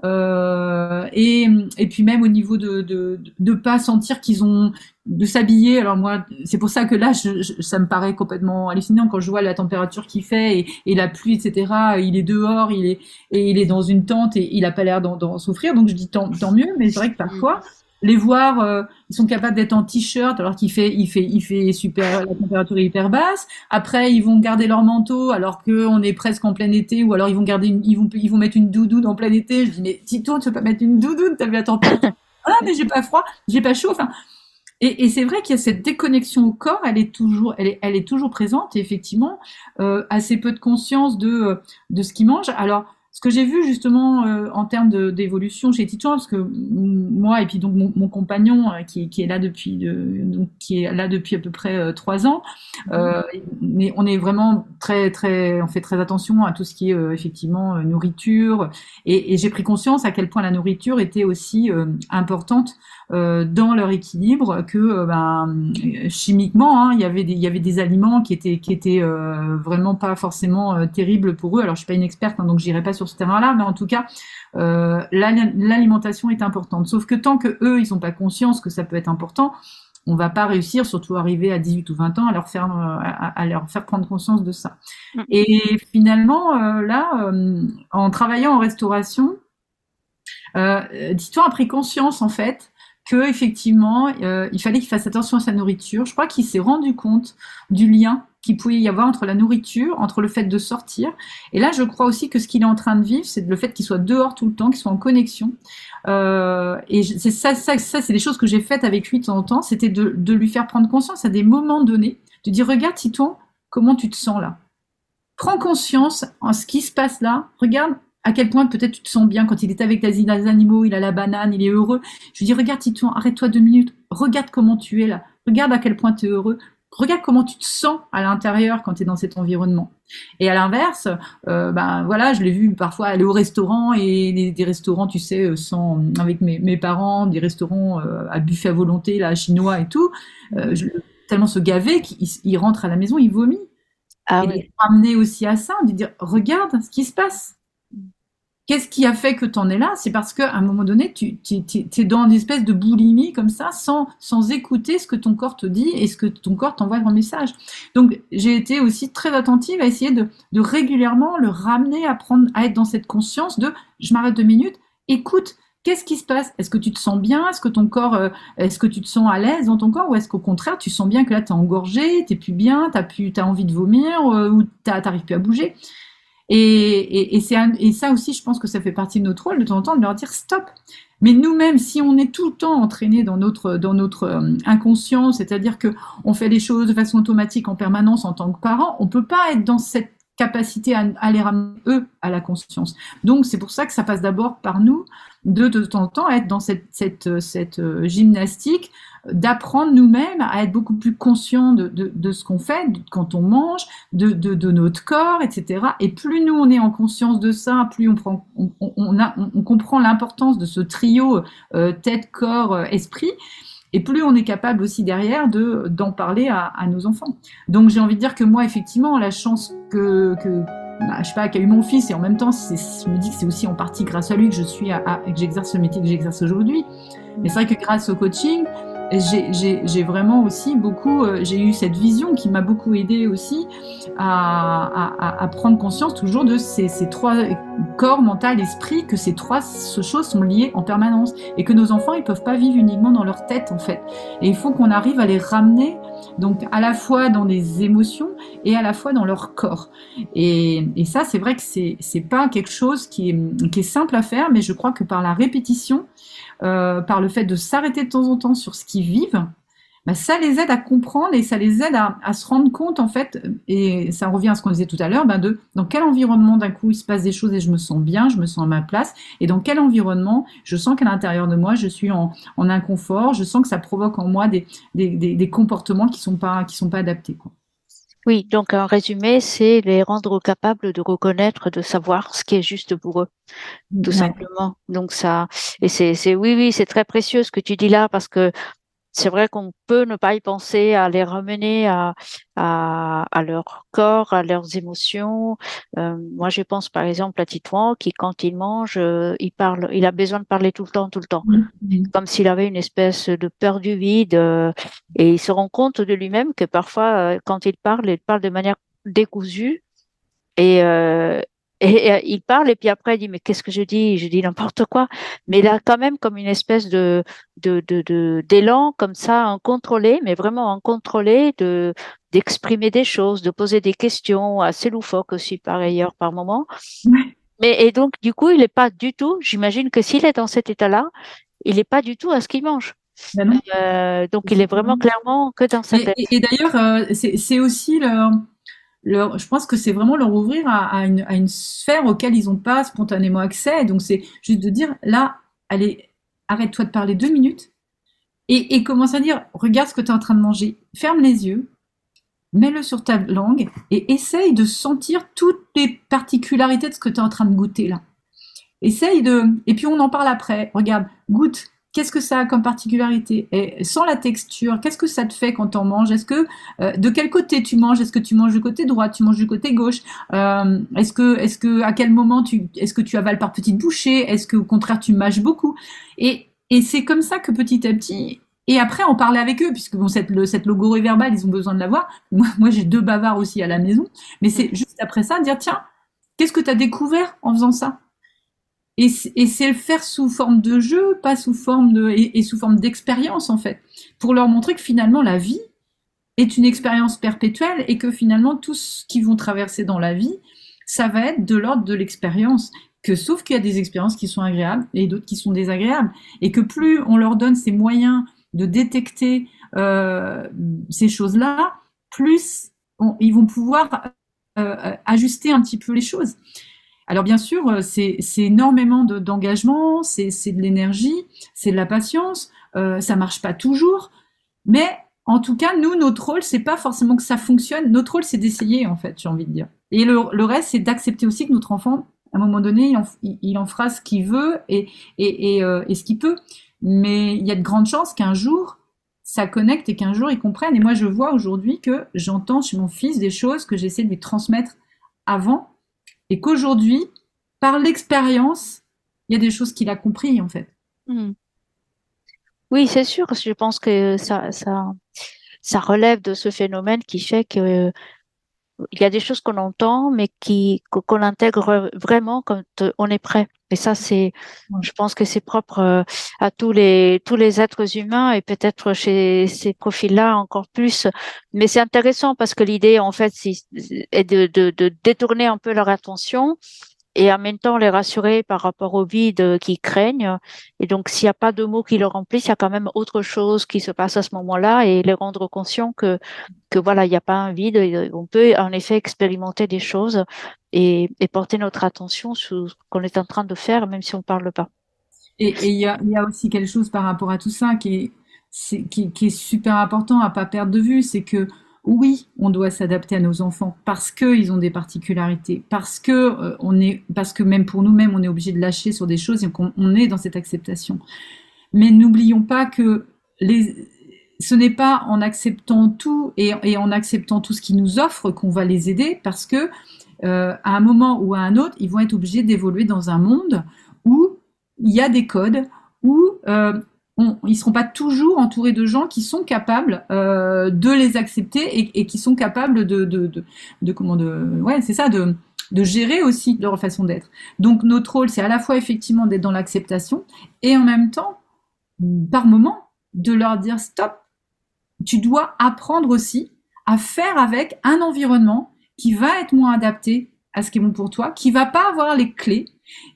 euh, et, et puis même au niveau de de, de pas sentir qu'ils ont de s'habiller. Alors moi, c'est pour ça que là, je, ça me paraît complètement hallucinant quand je vois la température qu'il fait et, et, la pluie, etc. Il est dehors, il est et il est dans une tente et il a pas l'air d'en souffrir. Donc je dis tant, tant mieux, mais c'est vrai que parfois les voir, euh, ils sont capables d'être en t-shirt alors qu'il fait, il fait, il fait super, la température est hyper basse. Après, ils vont garder leur manteau alors qu'on est presque en plein été, ou alors ils vont garder, une, ils vont, ils vont mettre une doudoune en plein été. Je dis mais Tito, tu peux pas mettre une doudoune, t'as vu la température? Ah mais j'ai pas froid, j'ai pas chaud. Enfin, et, et c'est vrai qu'il y a cette déconnexion au corps, elle est toujours, elle est, elle est toujours présente. Et effectivement, euh, assez peu de conscience de de ce qu'ils mangent. Alors ce que j'ai vu justement euh, en termes d'évolution chez Titouan, parce que moi et puis donc mon, mon compagnon euh, qui, qui, est là depuis de, donc, qui est là depuis à peu près euh, trois ans, euh, mais on est vraiment très très on fait très attention à tout ce qui est effectivement nourriture. Et, et j'ai pris conscience à quel point la nourriture était aussi importante euh, dans leur équilibre que euh, ben, chimiquement, hein, il, y avait des, il y avait des aliments qui étaient, qui étaient euh, vraiment pas forcément terribles pour eux. Alors, je suis pas une experte, hein, donc j'irai pas sur ce terrain-là, mais en tout cas, l'alimentation est importante. Sauf que tant que eux, ils n'ont pas conscience que ça peut être important, on va pas réussir, surtout arriver à 18 ou 20 ans, à leur faire, à, leur faire prendre conscience de ça. Mm. Et finalement, là, en travaillant en restauration, euh, Tito a pris conscience en fait que effectivement, euh, il fallait qu'il fasse attention à sa nourriture. Je crois qu'il s'est rendu compte du lien qu'il pouvait y avoir entre la nourriture, entre le fait de sortir. Et là, je crois aussi que ce qu'il est en train de vivre, c'est le fait qu'il soit dehors tout le temps, qu'il soit en connexion. Euh, et c'est ça, ça, ça c'est des choses que j'ai faites avec lui de temps en temps. C'était de, de, lui faire prendre conscience à des moments donnés, de dire regarde Titon, comment tu te sens là? Prends conscience en ce qui se passe là. Regarde à quel point peut-être tu te sens bien quand il est avec les animaux, il a la banane, il est heureux. Je lui dis, regarde arrête-toi deux minutes, regarde comment tu es là, regarde à quel point tu es heureux, regarde comment tu te sens à l'intérieur quand tu es dans cet environnement. Et à l'inverse, euh, ben voilà, je l'ai vu parfois aller au restaurant et des, restaurants, tu sais, euh, sans, avec mes, mes parents, des restaurants euh, à buffet à volonté, là, chinois et tout, euh, je, tellement se gaver qu'il rentre à la maison, il vomit. Ah, et oui. ramener aussi à ça, de dire, regarde ce qui se passe Qu'est-ce qui a fait que tu en es là? C'est parce qu'à un moment donné, tu, es dans une espèce de boulimie comme ça, sans, sans écouter ce que ton corps te dit et ce que ton corps t'envoie en message. Donc, j'ai été aussi très attentive à essayer de, régulièrement le ramener à, prendre, à être dans cette conscience de je m'arrête deux minutes, écoute, Qu'est-ce qui se passe? Est-ce que tu te sens bien? Est-ce que ton corps, euh, est-ce que tu te sens à l'aise dans ton corps? Ou est-ce qu'au contraire, tu sens bien que là, tu es engorgé, tu plus bien, tu as, as envie de vomir euh, ou tu n'arrives plus à bouger? Et, et, et ça aussi, je pense que ça fait partie de notre rôle de temps en temps de leur dire stop. Mais nous-mêmes, si on est tout le temps entraîné dans notre, dans notre euh, inconscient, c'est-à-dire que on fait les choses de façon automatique en permanence en tant que parent, on peut pas être dans cette capacité à, à les ramener eux à la conscience. Donc c'est pour ça que ça passe d'abord par nous de, de temps en temps être dans cette, cette, cette euh, gymnastique d'apprendre nous-mêmes à être beaucoup plus conscients de, de, ce qu'on fait quand on mange, de, de, notre corps, etc. Et plus nous on est en conscience de ça, plus on, prend, on, on, comprend l'importance de ce trio euh, tête, corps, euh, esprit. Et plus on est capable aussi derrière de d'en parler à, nos enfants. Donc j'ai envie de dire que moi effectivement la chance que, que bah, je sais pas, qu'a eu mon fils et en même temps je me dis que c'est aussi en partie grâce à lui que je suis que j'exerce le métier que j'exerce aujourd'hui. Mais c'est vrai que grâce au coaching, j'ai vraiment aussi beaucoup, euh, j'ai eu cette vision qui m'a beaucoup aidé aussi à, à, à, prendre conscience toujours de ces, ces, trois corps, mental, esprit, que ces trois choses sont liées en permanence et que nos enfants ils peuvent pas vivre uniquement dans leur tête en fait. Et il faut qu'on arrive à les ramener donc à la fois dans les émotions et à la fois dans leur corps. Et, ça c'est vrai que c'est c'est pas quelque chose qui est, qui est simple à faire, mais je crois que par la répétition euh, par le fait de s'arrêter de temps en temps sur ce qu'ils vivent, bah, ça les aide à comprendre et ça les aide à, à, se rendre compte en fait, et ça revient à ce qu'on disait tout à l'heure, bah, de dans quel environnement d'un coup il se passe des choses et je me sens bien, je me sens à ma place, et dans quel environnement je sens qu'à l'intérieur de moi je suis en, en, inconfort, je sens que ça provoque en moi des, des, des, des comportements qui sont pas qui sont pas adaptés. Quoi. Oui, donc en résumé, c'est les rendre capables de reconnaître, de savoir ce qui est juste pour eux, tout ouais. simplement. Donc ça, et c'est, oui, oui, c'est très précieux ce que tu dis là parce que c'est vrai qu'on peut ne pas y penser, à les ramener à, à, à leur corps, à leurs émotions. Euh, moi, je pense par exemple à Titouan qui, quand il mange, euh, il parle, il a besoin de parler tout le temps, tout le temps, mmh. comme s'il avait une espèce de peur du vide. Euh, et il se rend compte de lui-même que parfois, euh, quand il parle, il parle de manière décousue. Et, euh, Et, il parle et puis après il dit mais qu'est-ce que je dis? Je dis n'importe quoi. Mais il a quand même comme une espèce de d'élan de, de, comme ça, incontrôlé, mais vraiment incontrôlé de d'exprimer des choses, de poser des questions assez loufoques aussi par ailleurs par moment. Mais et donc du coup il n'est pas du tout. J'imagine que s'il est dans cet état-là, il n'est pas du tout à ce qu'il mange. Ben euh, donc il est vraiment clairement que dans sa tête. Et, d'ailleurs, euh, c'est aussi le je pense que c'est vraiment leur ouvrir à, une, sphère auquel ils n'ont pas spontanément accès. Donc c'est juste de dire, là, allez, arrête-toi de parler deux minutes et, commence à dire, regarde ce que tu es en train de manger, ferme les yeux, mets-le sur ta langue et essaye de sentir toutes les particularités de ce que tu es en train de goûter là. Essaye de... Et puis on en parle après. Regarde, goûte, Qu'est-ce que ça a comme particularité? Et sans la texture, qu'est-ce que ça te fait quand on mange Est-ce que euh, de quel côté tu manges? Est-ce que tu manges du côté droit Tu manges du côté gauche? Euh, Est-ce que, est-ce que, à quel moment tu, est-ce que tu avales par petites bouchées? Est-ce que au contraire tu mâches beaucoup? Et, et c'est comme ça que petit à petit. Et après, on parlait avec eux, puisque bon, cette, le, cette logorée verbale, ils ont besoin de l'avoir. Moi, moi j'ai deux bavards aussi à la maison. Mais c'est mm. juste après ça, dire tiens, qu'est-ce que tu as découvert en faisant ça? Et, c'est le faire sous forme de jeu, pas sous forme de et, sous forme d'expérience en fait, pour leur montrer que finalement la vie est une expérience perpétuelle et que finalement tout ce qu'ils vont traverser dans la vie, ça va être de l'ordre de l'expérience. Que sauf qu'il y a des expériences qui sont agréables et d'autres qui sont désagréables, et que plus on leur donne ces moyens de détecter euh, ces choses-là, plus ils vont pouvoir euh, ajuster un petit peu les choses. Alors bien sûr, euh, c'est énormément d'engagement, c'est de l'énergie, c'est de la patience, euh, ça marche pas toujours, mais en tout cas, nous, notre rôle, c'est pas forcément que ça fonctionne. Notre rôle, c'est d'essayer, en fait, j'ai envie de dire. Et le, reste, c'est d'accepter aussi que notre enfant, à un moment donné, il en, fera ce qu'il veut et, euh, et, ce qu'il peut. Mais il y a de grandes chances qu'un jour, ça connecte et qu'un jour, il comprenne. Et moi, je vois aujourd'hui que j'entends chez mon fils des choses que j'essaie de lui transmettre avant et qu'aujourd'hui, par l'expérience, il y a des choses qu'il a compris en fait. Hmm. Oui, c'est sûr. Je pense que ça, ça, ça relève de ce phénomène qui fait que il y a des choses qu'on entend, mais qui qu'on intègre vraiment quand on est prêt. Et ça, c'est, je pense que c'est propre euh, à tous les tous les êtres humains et peut-être chez ces profils-là encore plus. Mais c'est intéressant parce que l'idée, en fait, est de, de, de détourner un peu leur attention et en même temps les rassurer par rapport au vide qu'ils craignent. Et donc, s'il n'y a pas de mots qui le remplissent, il y a quand même autre chose qui se passe à ce moment-là et les rendre conscients que, que voilà, il n'y a pas un vide. On peut en effet expérimenter des choses et, porter notre attention sur ce qu'on est en train de faire, même si on ne parle pas. Et il y a, aussi quelque chose par rapport à tout ça qui est, super important à pas perdre de vue, c'est que oui, on doit s'adapter à nos enfants parce qu'ils ont des particularités, parce que, euh, on est, parce que même pour nous-mêmes, on est obligé de lâcher sur des choses et qu'on on est dans cette acceptation. Mais n'oublions pas que ce n'est pas en acceptant tout et, en acceptant tout ce qu'ils nous offrent qu'on va les aider parce que euh, à un moment ou à un autre, ils vont être obligés d'évoluer dans un monde où il y a des codes, où euh, ils ne seront pas toujours entourés de gens qui sont capables euh, de les accepter et, qui sont capables de, de, comment de ouais c'est ça de de gérer aussi leur façon d'être. Donc notre rôle c'est à la fois effectivement d'être dans l'acceptation et en même temps par moment de leur dire stop. Tu dois apprendre aussi à faire avec un environnement qui va être moins adapté à ce qui est bon pour toi, qui va pas avoir les clés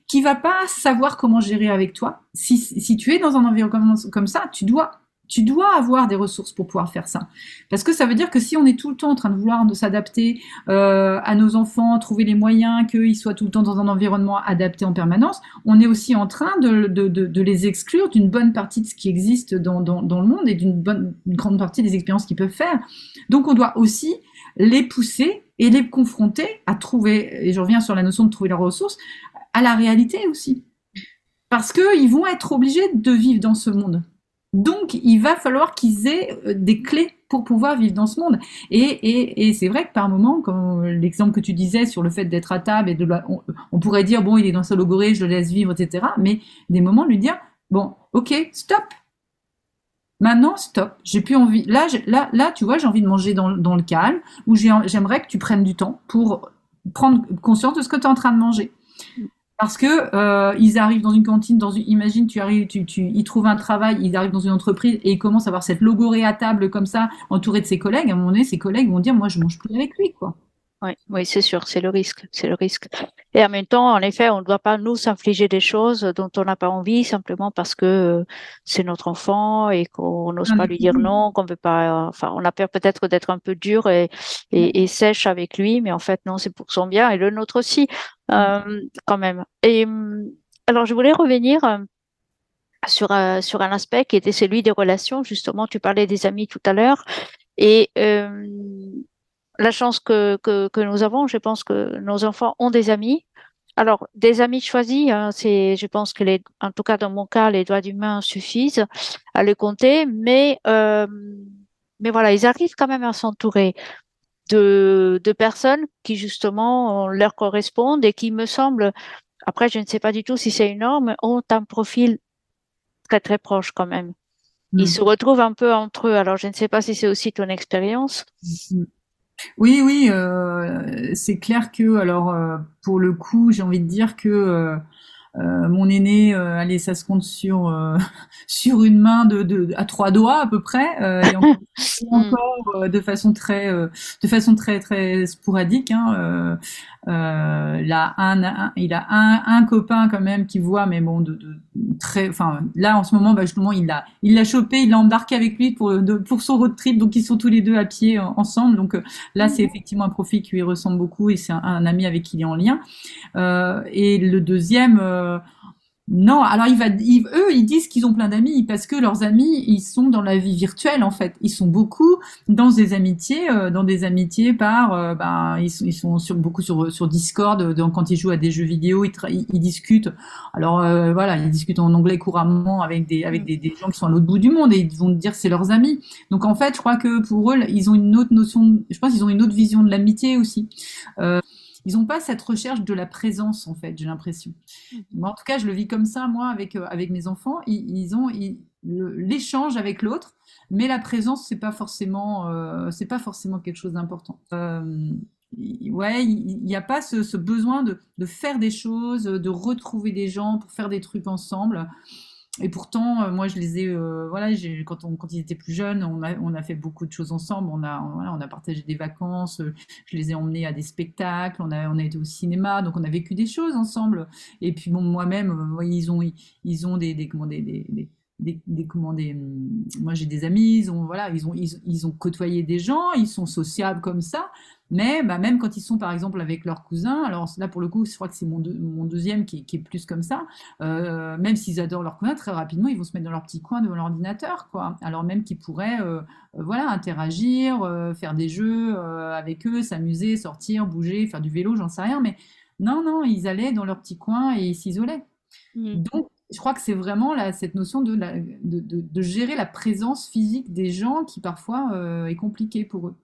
qui va pas savoir comment gérer avec toi. Si, si tu es dans un environnement comme ça, tu dois tu dois avoir des ressources pour pouvoir faire ça. Parce que ça veut dire que si on est tout le temps en train de vouloir s'adapter euh, à nos enfants, trouver les moyens qu'ils soient tout le temps dans un environnement adapté en permanence, on est aussi en train de, de, de, les exclure d'une bonne partie de ce qui existe dans, dans, le monde et d'une grande partie des expériences qu'ils peuvent faire. Donc on doit aussi les pousser et les confronter à trouver, et je reviens sur la notion de trouver leurs ressources, à la réalité aussi. Parce qu'ils vont être obligés de vivre dans ce monde. Donc, il va falloir qu'ils aient euh, des clés pour pouvoir vivre dans ce monde. Et, c'est vrai que par moment, comme l'exemple que tu disais sur le fait d'être à table, et de on, pourrait dire, bon, il est dans sa logorée, je le laisse vivre, etc. Mais des moments, lui dire, bon, ok, stop. Maintenant, stop. J'ai plus envie. Là, là, tu vois, j'ai envie de manger dans, dans le calme, ou j'aimerais que tu prennes du temps pour prendre conscience de ce que tu es en train de manger. Parce que euh, ils arrivent dans une cantine, dans une, imagine, tu arrives, tu, tu, ils trouvent un travail, ils arrivent dans une entreprise et ils commencent à avoir cette logorée à table comme ça, entouré de ses collègues. À un moment donné, ses collègues vont dire, moi, je mange plus avec lui, quoi. Oui, oui, c'est sûr, c'est le risque, c'est le risque. Et en même temps, en effet, on ne doit pas nous s'infliger des choses dont on n'a pas envie simplement parce que euh, c'est notre enfant et qu'on n'ose pas lui dire non, qu'on veut pas. Enfin, on a peur peut-être d'être un peu dur et, sèche avec lui, mais en fait non, c'est pour son bien et le nôtre aussi, euh, quand même. Et alors, je voulais revenir euh, sur sur un aspect qui était celui des relations. Justement, tu parlais des amis tout à l'heure et euh, la chance que, que, que, nous avons, je pense que nos enfants ont des amis. Alors, des amis choisis, hein, c'est, je pense que les, en tout cas dans mon cas, les doigts d'humain suffisent à le compter, mais, euh, mais voilà, ils arrivent quand même à s'entourer de, de personnes qui justement leur correspondent et qui me semblent, après, je ne sais pas du tout si c'est une norme, ont un profil très très proche quand même. Ils mmh. se retrouvent un peu entre eux. Alors, je ne sais pas si c'est aussi ton expérience. Mmh. Oui, oui, euh, c'est clair que, alors, euh, pour le coup, j'ai envie de dire que euh, euh mon aîné, euh, allez, ça se compte sur euh, sur une main de, de, à trois doigts à peu près, et encore, encore de façon très de façon très très sporadique. Hein, euh, il a un, il a un, un, copain quand même qui voit, mais bon, de, de très, enfin, là en ce moment, bah, justement, il l'a, il l'a chopé, il l'a embarqué avec lui pour de, pour son road trip, donc ils sont tous les deux à pied euh, ensemble. Donc euh, là, c'est effectivement un profil qui lui ressemble beaucoup et c'est un, un, ami avec qui il est en lien. Euh, et le deuxième, non, alors eux, ils disent qu'ils ont plein d'amis parce que leurs amis, ils sont dans la vie virtuelle en fait. Ils sont beaucoup dans des amitiés, euh, dans des amitiés par, euh, ben, ils sont, sur, beaucoup sur, Discord. Euh, donc quand ils jouent à des jeux vidéo, ils, ils, discutent. Alors voilà, ils discutent en anglais couramment avec des avec des, des gens qui sont à l'autre bout du monde et ils vont dire c'est leurs amis. Donc en fait, je crois que pour eux, ils ont une autre notion. Je pense qu'ils ont une autre vision de l'amitié aussi. Ils n'ont pas cette recherche de la présence, en fait, j'ai l'impression. Mmh. en tout cas, je le vis comme ça, moi, avec, euh, avec mes enfants. Ils, ont l'échange avec l'autre, mais la présence, c'est pas forcément, euh, pas forcément quelque chose d'important. Euh, ouais, il n'y a pas ce, ce besoin de, de, faire des choses, de retrouver des gens pour faire des trucs ensemble. Et pourtant, euh, moi, je les ai, euh, voilà, quand, ils étaient plus jeunes, on a, fait beaucoup de choses ensemble. On a, partagé des vacances. Euh, je les ai emmenés à des spectacles. On a, été au cinéma, donc on a vécu des choses ensemble. Et puis bon, moi-même, ils ont, ils ont des, des, comment, des, des, des, des, comment, des, hum, moi j'ai des amis, ils ont, voilà, ils ont, ils, ont côtoyé des gens, ils sont sociables comme ça, mais bah, même quand ils sont par exemple avec leurs cousins, alors là pour le coup, je crois que c'est mon, mon deuxième qui, qui, est plus comme ça, euh, même s'ils adorent leurs cousins, très rapidement ils vont se mettre dans leur petit coin devant l'ordinateur, quoi. Alors même qu'ils pourraient euh, euh voilà, interagir, euh, faire des jeux avec eux, s'amuser, sortir, bouger, faire du vélo, j'en sais rien, mais non, non, ils allaient dans leur petit coin et ils s'isolaient. Mmh. Donc, je crois que c'est vraiment là, cette notion de, la, de, de, de, gérer la présence physique des gens qui parfois euh, est compliquée pour eux.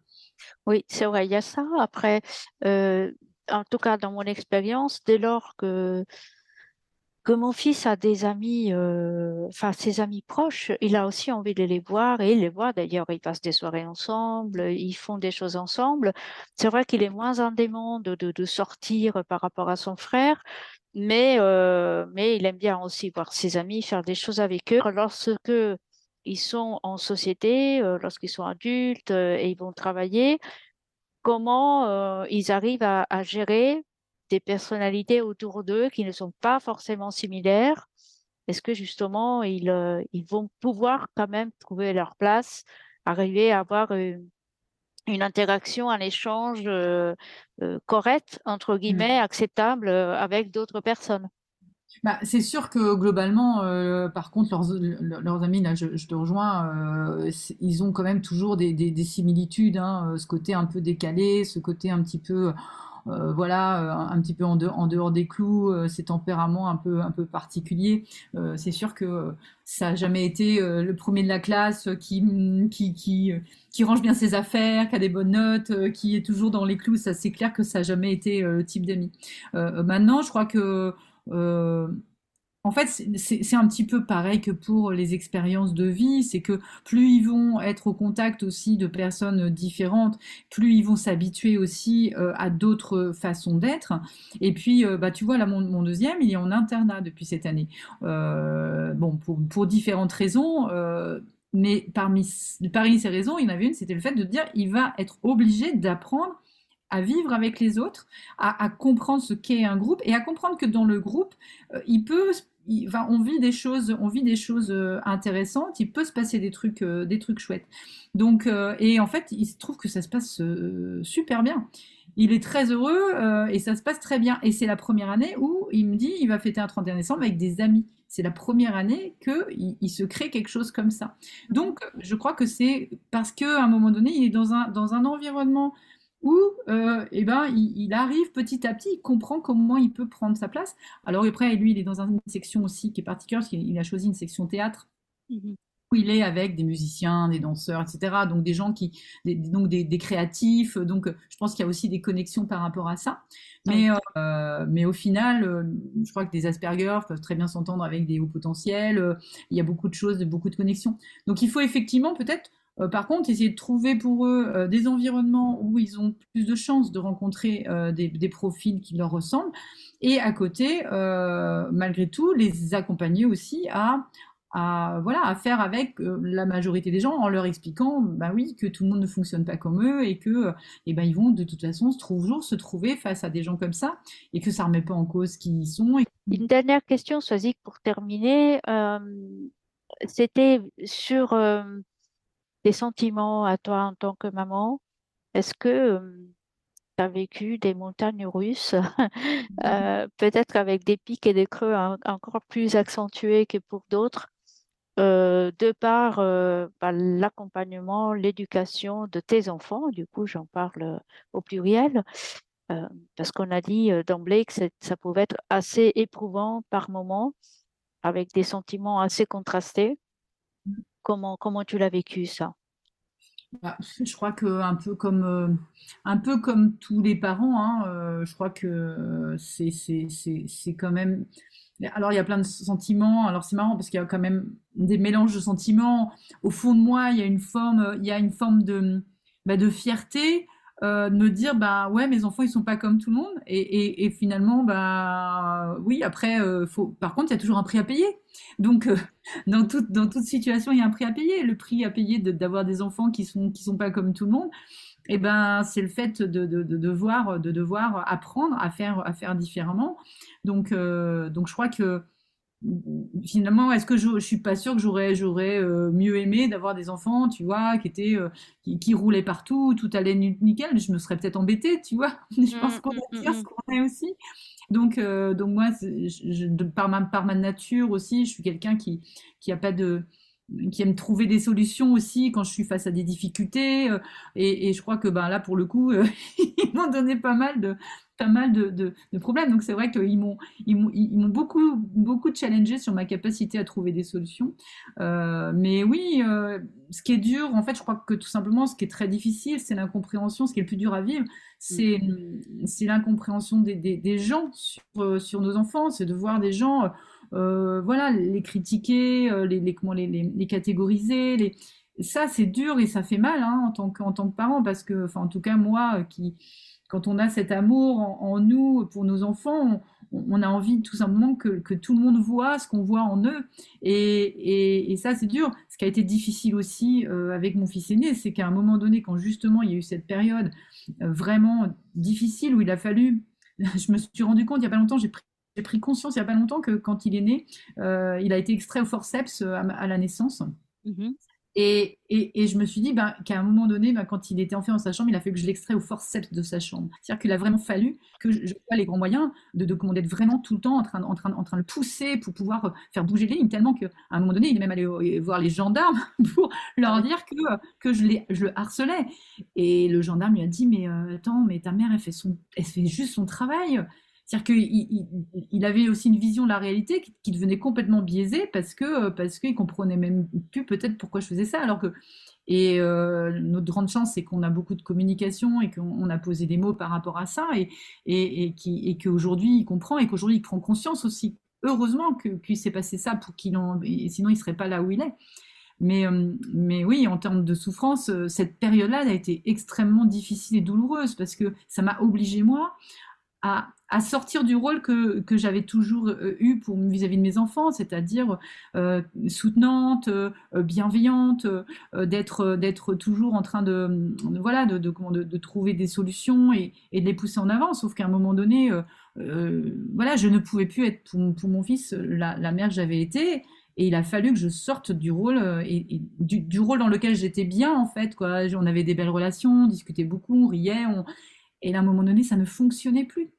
Oui, c'est vrai, il y a ça. Après, euh, en tout cas, dans mon expérience, dès lors que, que mon fils a des amis, euh, enfin ses amis proches, il a aussi envie de les voir et il les voit. D'ailleurs, ils passent des soirées ensemble, ils font des choses ensemble. C'est vrai qu'il est moins en demande de, sortir par rapport à son frère, mais, euh, mais il aime bien aussi voir ses amis, faire des choses avec eux. Lorsque ils sont en société, euh, lorsqu'ils sont adultes euh, et ils vont travailler, comment euh, ils arrivent à, à, gérer des personnalités autour d'eux qui ne sont pas forcément similaires? Est-ce que justement ils, ils vont pouvoir quand même trouver leur place, arriver à avoir une, une interaction, un échange correct, entre mmh. guillemets, acceptable avec d'autres personnes? Bah, c'est sûr que globalement, euh, par contre, leurs, amis, là, je, te rejoins, euh, ils ont quand même toujours des, des, des similitudes, hein, ce côté un peu décalé, ce côté un petit peu, euh, voilà, un petit peu en, de, en dehors des clous, euh, ces tempéraments un peu, un particuliers. Euh, c'est sûr que ça n'a jamais été le premier de la classe qui, qui, range bien ses affaires, qui a des bonnes notes, qui est toujours dans les clous. Ça, c'est clair que ça n'a jamais été le type d'ami. maintenant, je crois que euh, En fait, c'est un petit peu pareil que pour les expériences de vie, c'est que plus ils vont être au contact aussi de personnes différentes, plus ils vont s'habituer aussi euh, à d'autres façons d'être. Et puis, euh, bah, tu vois, là, mon, deuxième, il est en internat depuis cette année. Euh, bon, pour, différentes raisons. euh, mais parmi, parmi ces raisons, il y en avait une, c'était le fait de dire il va être obligé d'apprendre à vivre avec les autres, à, comprendre ce qu'est un groupe et à comprendre que dans le groupe, euh, il peut, il- enfin, on vit des choses, on vit des choses euh, intéressantes, il peut se passer des trucs, euh, des trucs chouettes. Donc, et en fait, il se trouve que ça se passe super bien. Il est très heureux et ça se passe très bien. Et c'est la première année où il me dit il va fêter un 31 décembre avec des amis. C'est la première année qu'il il se crée quelque chose comme ça. Donc, je crois que c'est parce qu'à un moment donné, il est dans un, dans un environnement où euh, eh ben, il, il arrive petit à petit, il comprend comment il peut prendre sa place. Alors après, lui, il est dans une section aussi qui est particulière, parce qu'il il a choisi une section théâtre Mhm. où il est avec des musiciens, des danseurs, etc. Donc des gens qui, des, donc des, des créatifs. Donc euh, je pense qu'il y a aussi des connexions par rapport à ça. Mais, euh, mais au final, euh, je crois que des Asperger peuvent très bien s'entendre avec des hauts potentiels. Euh, il y a beaucoup de choses, beaucoup de connexions. Donc il faut effectivement peut-être, euh, par contre, essayer de trouver pour eux euh, des environnements où ils ont plus de chances de rencontrer euh, des, profils qui leur ressemblent. Et à côté, malgré tout, les accompagner aussi à voilà, à faire avec la majorité des gens en leur expliquant bah oui, que tout le monde ne fonctionne pas comme eux et que eh ben, vont de toute façon toujours se trouver face à des gens comme ça et que ça ne remet pas en cause qui ils sont. Une dernière question, Soazic, pour terminer. C'était sur tes sentiments à toi en tant que maman? Est-ce que tu as vécu des montagnes russes, euh, peut-être avec des pics et des creux en- encore plus accentués que pour d'autres, euh, de par euh, bah, l'accompagnement, l'éducation de tes enfants, du coup j'en parle au pluriel, parce qu'on a dit d'emblée que ça pouvait être assez éprouvant par moment, avec des sentiments assez contrastés. Comment, comment tu l'as vécu ça? Bah, je crois que un peu comme euh, un peu comme tous les parents, hein, euh, je crois que euh, c'est c'est quand même. Alors il y a plein de sentiments. Alors c'est marrant parce qu'il y a quand même des mélanges de sentiments. Au fond de moi, il y a une forme, il y a une forme de bah, de fierté, euh, de me dire bah ouais mes enfants ils sont pas comme tout le monde et, et, et finalement bah oui après euh, faut. Par contre il y a toujours un prix à payer. Donc euh, dans toute, dans toute situation, il y a un prix à payer. Le prix à payer d'avoir des enfants qui sont, qui sont pas comme tout le monde, eh ben, c'est le fait de, de, de devoir, de devoir apprendre à faire, à faire différemment. Donc, donc je crois que finalement, est-ce que je, je suis pas sûre que j'aurais, j'aurais euh, mieux aimé d'avoir des enfants, tu vois, qui étaient, euh, qui, qui roulaient partout, tout allait ni- nickel. Je me serais peut-être embêtée, tu vois. Je pense Mm, qu'on mm, mm, attire ce qu'on est aussi. Donc, euh, donc moi, je, je- par ma, par ma nature aussi, je suis quelqu'un qui, qui a pas de, qui aime trouver des solutions aussi quand je suis face à des difficultés. euh, et, et je crois que ben là, pour le coup, euh, ils m'ont donné pas mal de, pas mal de, de- de problèmes. Donc c'est vrai qu'ils m'ont, ils m'ont, ils m'ont beaucoup, beaucoup challengé sur ma capacité à trouver des solutions. Euh, mais oui, euh, ce qui est dur, en fait, je crois que tout simplement, ce qui est très difficile, c'est l'incompréhension. Ce qui est le plus dur à vivre, Mm. c'est, c'est l'incompréhension des, des- des gens sur, sur nos enfants. C'est de voir des gens, voilà, les critiquer, euh, les, comment, les, les- catégoriser. Les... Ça, c'est dur et ça fait mal hein, en tant que, en tant que parent parce que, enfin, en tout cas, moi, euh, qui, quand on a cet amour en, nous pour nos enfants, on, a envie tout simplement que, que tout le monde voit ce qu'on voit en eux. Et, et, ça, c'est dur. Ce qui a été difficile aussi euh, avec mon fils aîné, c'est qu'à un moment donné, quand justement il y a eu cette période euh, vraiment difficile où il a fallu, je me suis rendu compte il n'y a pas longtemps, j'ai pris, j'ai pris conscience il n'y a pas longtemps que quand il est né, euh, il a été extrait au forceps euh, à, à la naissance. Mhm. Et, et, et je me suis dit ben, qu'à un moment donné, ben, quand il était enfermé dans sa chambre, il a fallu que je l'extrais au forceps de sa chambre. C'est-à-dire qu'il a vraiment fallu que je, je vois les grands moyens de, de d'être vraiment tout le temps en train, en, train, en train de le pousser pour pouvoir faire bouger les lignes, tellement qu'à un moment donné, il est même allé voir les gendarmes pour leur dire que, que je, les, je le harcelais. Et le gendarme lui a dit, mais euh, attends, mais ta mère, elle fait, son, elle fait juste son travail. C'est-à-dire qu'il il, il avait aussi une vision de la réalité qui, devenait complètement biaisée parce que parce qu'il comprenait même plus peut-être pourquoi je faisais ça. Alors que et euh, notre grande chance, c'est qu'on a beaucoup de communication et qu'on on a posé des mots par rapport à ça et, et, et qu'aujourd'hui il comprend et qu'aujourd'hui il prend conscience aussi heureusement qu'il s'est passé ça pour qu'il en, sinon il serait pas là où il est. Mais, euh, mais oui, en termes de souffrance, euh, cette période-là a été extrêmement difficile et douloureuse parce que ça m'a obligé moi à, sortir du rôle que, que j'avais toujours euh, eu pour vis-à-vis de mes enfants, c'est-à-dire euh, soutenante, euh, bienveillante, d'être d'être toujours en train de, voilà de, de, trouver des solutions et, de les pousser en avant. Sauf qu'à un moment donné, voilà, je ne pouvais plus être pour, mon fils la, mère que j'avais été. Et il a fallu que je sorte du rôle et, du, rôle dans lequel j'étais bien en fait quoi. On avait des belles relations, on discutait beaucoup, on riait, et à un moment donné, ça ne fonctionnait plus.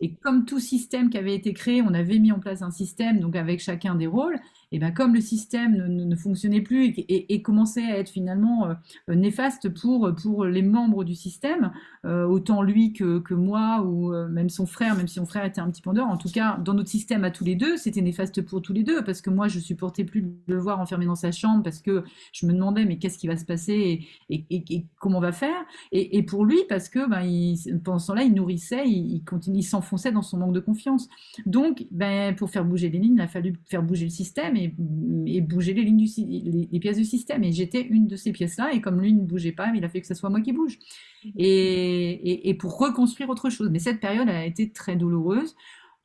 Et comme tout système qui avait été créé, on avait mis en place un système, donc avec chacun des rôles, et bien comme le système ne, fonctionnait plus et, commençait à être finalement euh, néfaste pour, pour les membres du système, euh, autant lui que, que moi ou euh, même son frère, même si son frère était un petit peu en tout cas dans notre système à tous les deux, c'était néfaste pour tous les deux parce que moi je supportais plus de le voir enfermé dans sa chambre parce que je me demandais mais qu'est-ce qui va se passer et, comment on va faire? Et, pour lui parce que ben, il, pendant ce temps-là il nourrissait, il, il s'enfonçait dans son manque de confiance. Donc ben, pour faire bouger les lignes, il a fallu faire bouger le système et, bouger les, lignes du, les, pièces du système. Et j'étais une de ces pièces-là, et comme lui ne bougeait pas, il a fait que ce soit moi qui bouge. Et, et, pour reconstruire autre chose. Mais cette période a été très douloureuse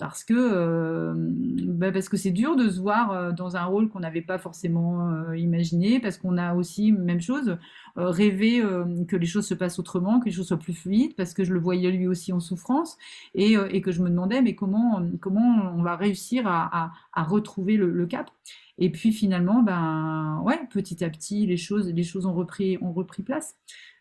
parce que euh, bah parce que c'est dur de se voir euh, dans un rôle qu'on n'avait pas forcément euh, imaginé, parce qu'on a aussi même chose rêvé que les choses se passent autrement, que les choses soient plus fluides, parce que je le voyais lui aussi en souffrance et, que je me demandais mais comment comment on va réussir à, retrouver le, cap? Et puis finalement ben ouais petit à petit les choses les choses ont repris ont repris place.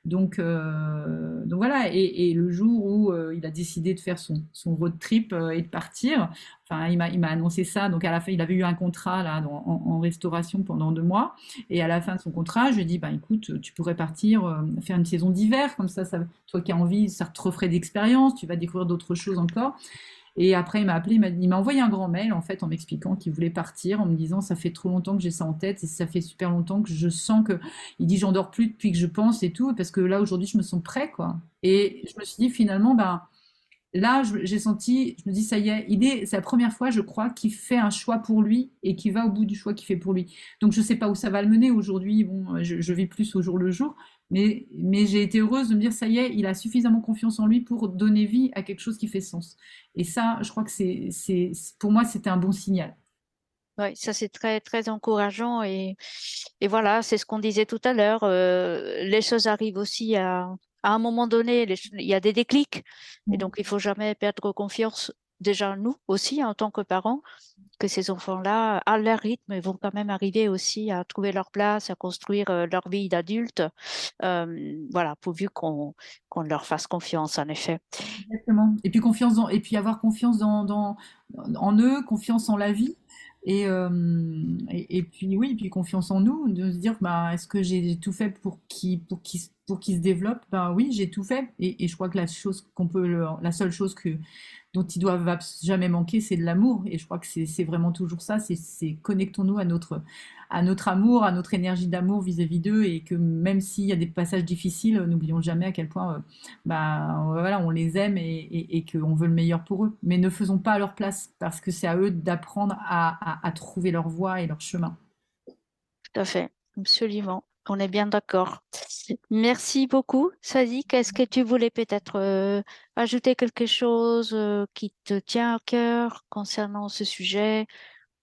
Donc, euh, donc voilà, et, le jour où euh, il a décidé de faire son, road trip euh, et de partir, enfin, il m'a, annoncé ça. Donc à la fin, il avait eu un contrat là en, restauration pendant deux mois, et à la fin de son contrat, je lui ai dit, bah écoute, tu pourrais partir faire une saison d'hiver, comme ça, toi qui as envie, ça te referait d'expérience, tu vas découvrir d'autres choses encore. Et après, il m'a appelé, il m'a envoyé un grand mail en fait en m'expliquant qu'il voulait partir, en me disant ça fait trop longtemps que j'ai ça en tête et ça fait super longtemps que je sens que il dit j'en dors plus depuis que je pense et tout parce que là aujourd'hui je me sens prêt quoi. Et je me suis dit finalement ben là j'ai senti, je me dis ça y est, il est, c'est la première fois je crois qu'il fait un choix pour lui et qu'il va au bout du choix qu'il fait pour lui. Donc je sais pas où ça va le mener aujourd'hui. Bon, je, je vis plus au jour le jour, mais, j'ai été heureuse de me dire, ça y est, il a suffisamment confiance en lui pour donner vie à quelque chose qui fait sens. Et ça, je crois que c'est, pour moi, c'était un bon signal. Oui, ça c'est très très encourageant et, et voilà, c'est ce qu'on disait tout à l'heure. Euh, les choses arrivent aussi à, à un moment donné, il y a des déclics et donc il faut jamais perdre confiance déjà nous aussi en tant que parents, que ces enfants-là, à leur rythme, vont quand même arriver aussi à trouver leur place, à construire euh, leur vie d'adulte. Euh, voilà, pourvu qu'on qu'on leur fasse confiance, en effet. Exactement. Et puis confiance dans, et puis avoir confiance dans, dans, en eux, confiance en la vie. Et, euh, et, et, puis oui, et puis confiance en nous, de se dire bah, est-ce que j'ai tout fait pour qu'ils pour qu pour qu'ils se développent Ben oui, j'ai tout fait. Et, je crois que la seule chose dont ils doivent jamais manquer, c'est de l'amour. Et je crois que c'est vraiment toujours ça, c'est connectons-nous à notre, à notre amour, à notre énergie d'amour vis-à-vis d'eux, et que même s'il y a des passages difficiles, n'oublions jamais à quel point euh, bah, voilà, on les aime et, qu'on veut le meilleur pour eux. Mais ne faisons pas à leur place, parce que c'est à eux d'apprendre à, à, à trouver leur voie et leur chemin. Tout à fait, absolument. On est bien d'accord. Merci beaucoup, Sadik. Est-ce que tu voulais peut-être euh, ajouter quelque chose euh, qui te tient à cœur concernant ce sujet,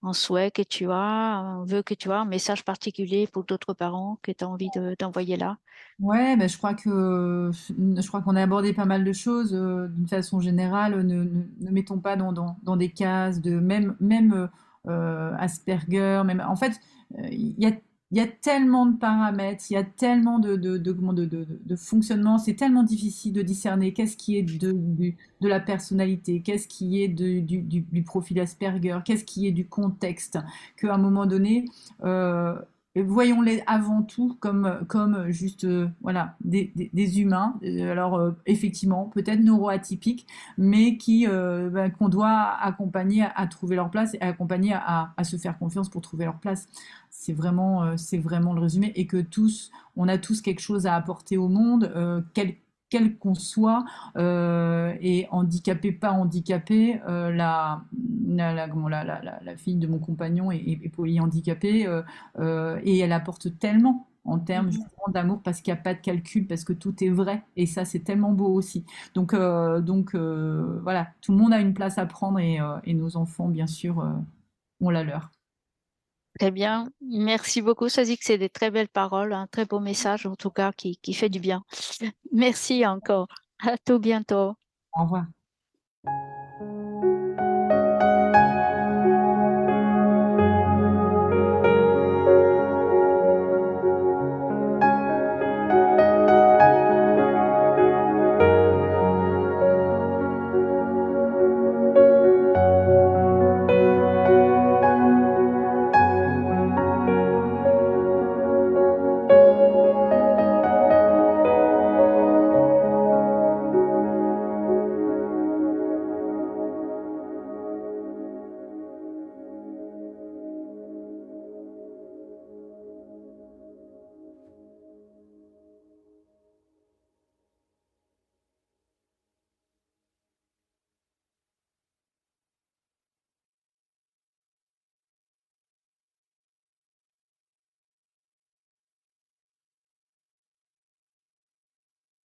un souhait que tu as, un vœu que tu as, un message particulier pour d'autres parents que tu as envie d'envoyer là? Ouais, ben je crois que je crois qu'on a abordé pas mal de choses euh, d'une façon générale. Ne, ne, mettons pas dans, dans, des cases de même même Asperger, en fait il y a il y a tellement de paramètres, il y a tellement de, de, de, fonctionnement, c'est tellement difficile de discerner qu'est-ce qui est de, la personnalité, qu'est-ce qui est du, profil Asperger, qu'est-ce qui est du contexte, qu'à un moment donné, euh, voyons-les avant tout comme, comme juste euh, voilà, des, humains, euh, alors euh, effectivement peut-être neuroatypiques, mais qui ben, qu'on doit accompagner à, trouver leur place et accompagner à, se faire confiance pour trouver leur place. C'est vraiment, c'est vraiment le résumé et que tous, on a tous quelque chose à apporter au monde, quel qu'on soit, euh, et handicapé, pas handicapé, euh, la, la, la, la, la, fille de mon compagnon est, est, polyhandicapée, euh, et elle apporte tellement en termes mmh d'amour parce qu'il n'y a pas de calcul, parce que tout est vrai. Et ça, c'est tellement beau aussi. Donc, donc voilà, tout le monde a une place à prendre et, et nos enfants, bien sûr, ont la leur. Très bien, merci beaucoup. Ça dit que c'est des très belles paroles, un très beau message en tout cas qui, fait du bien. Merci encore. À tout bientôt. Au revoir.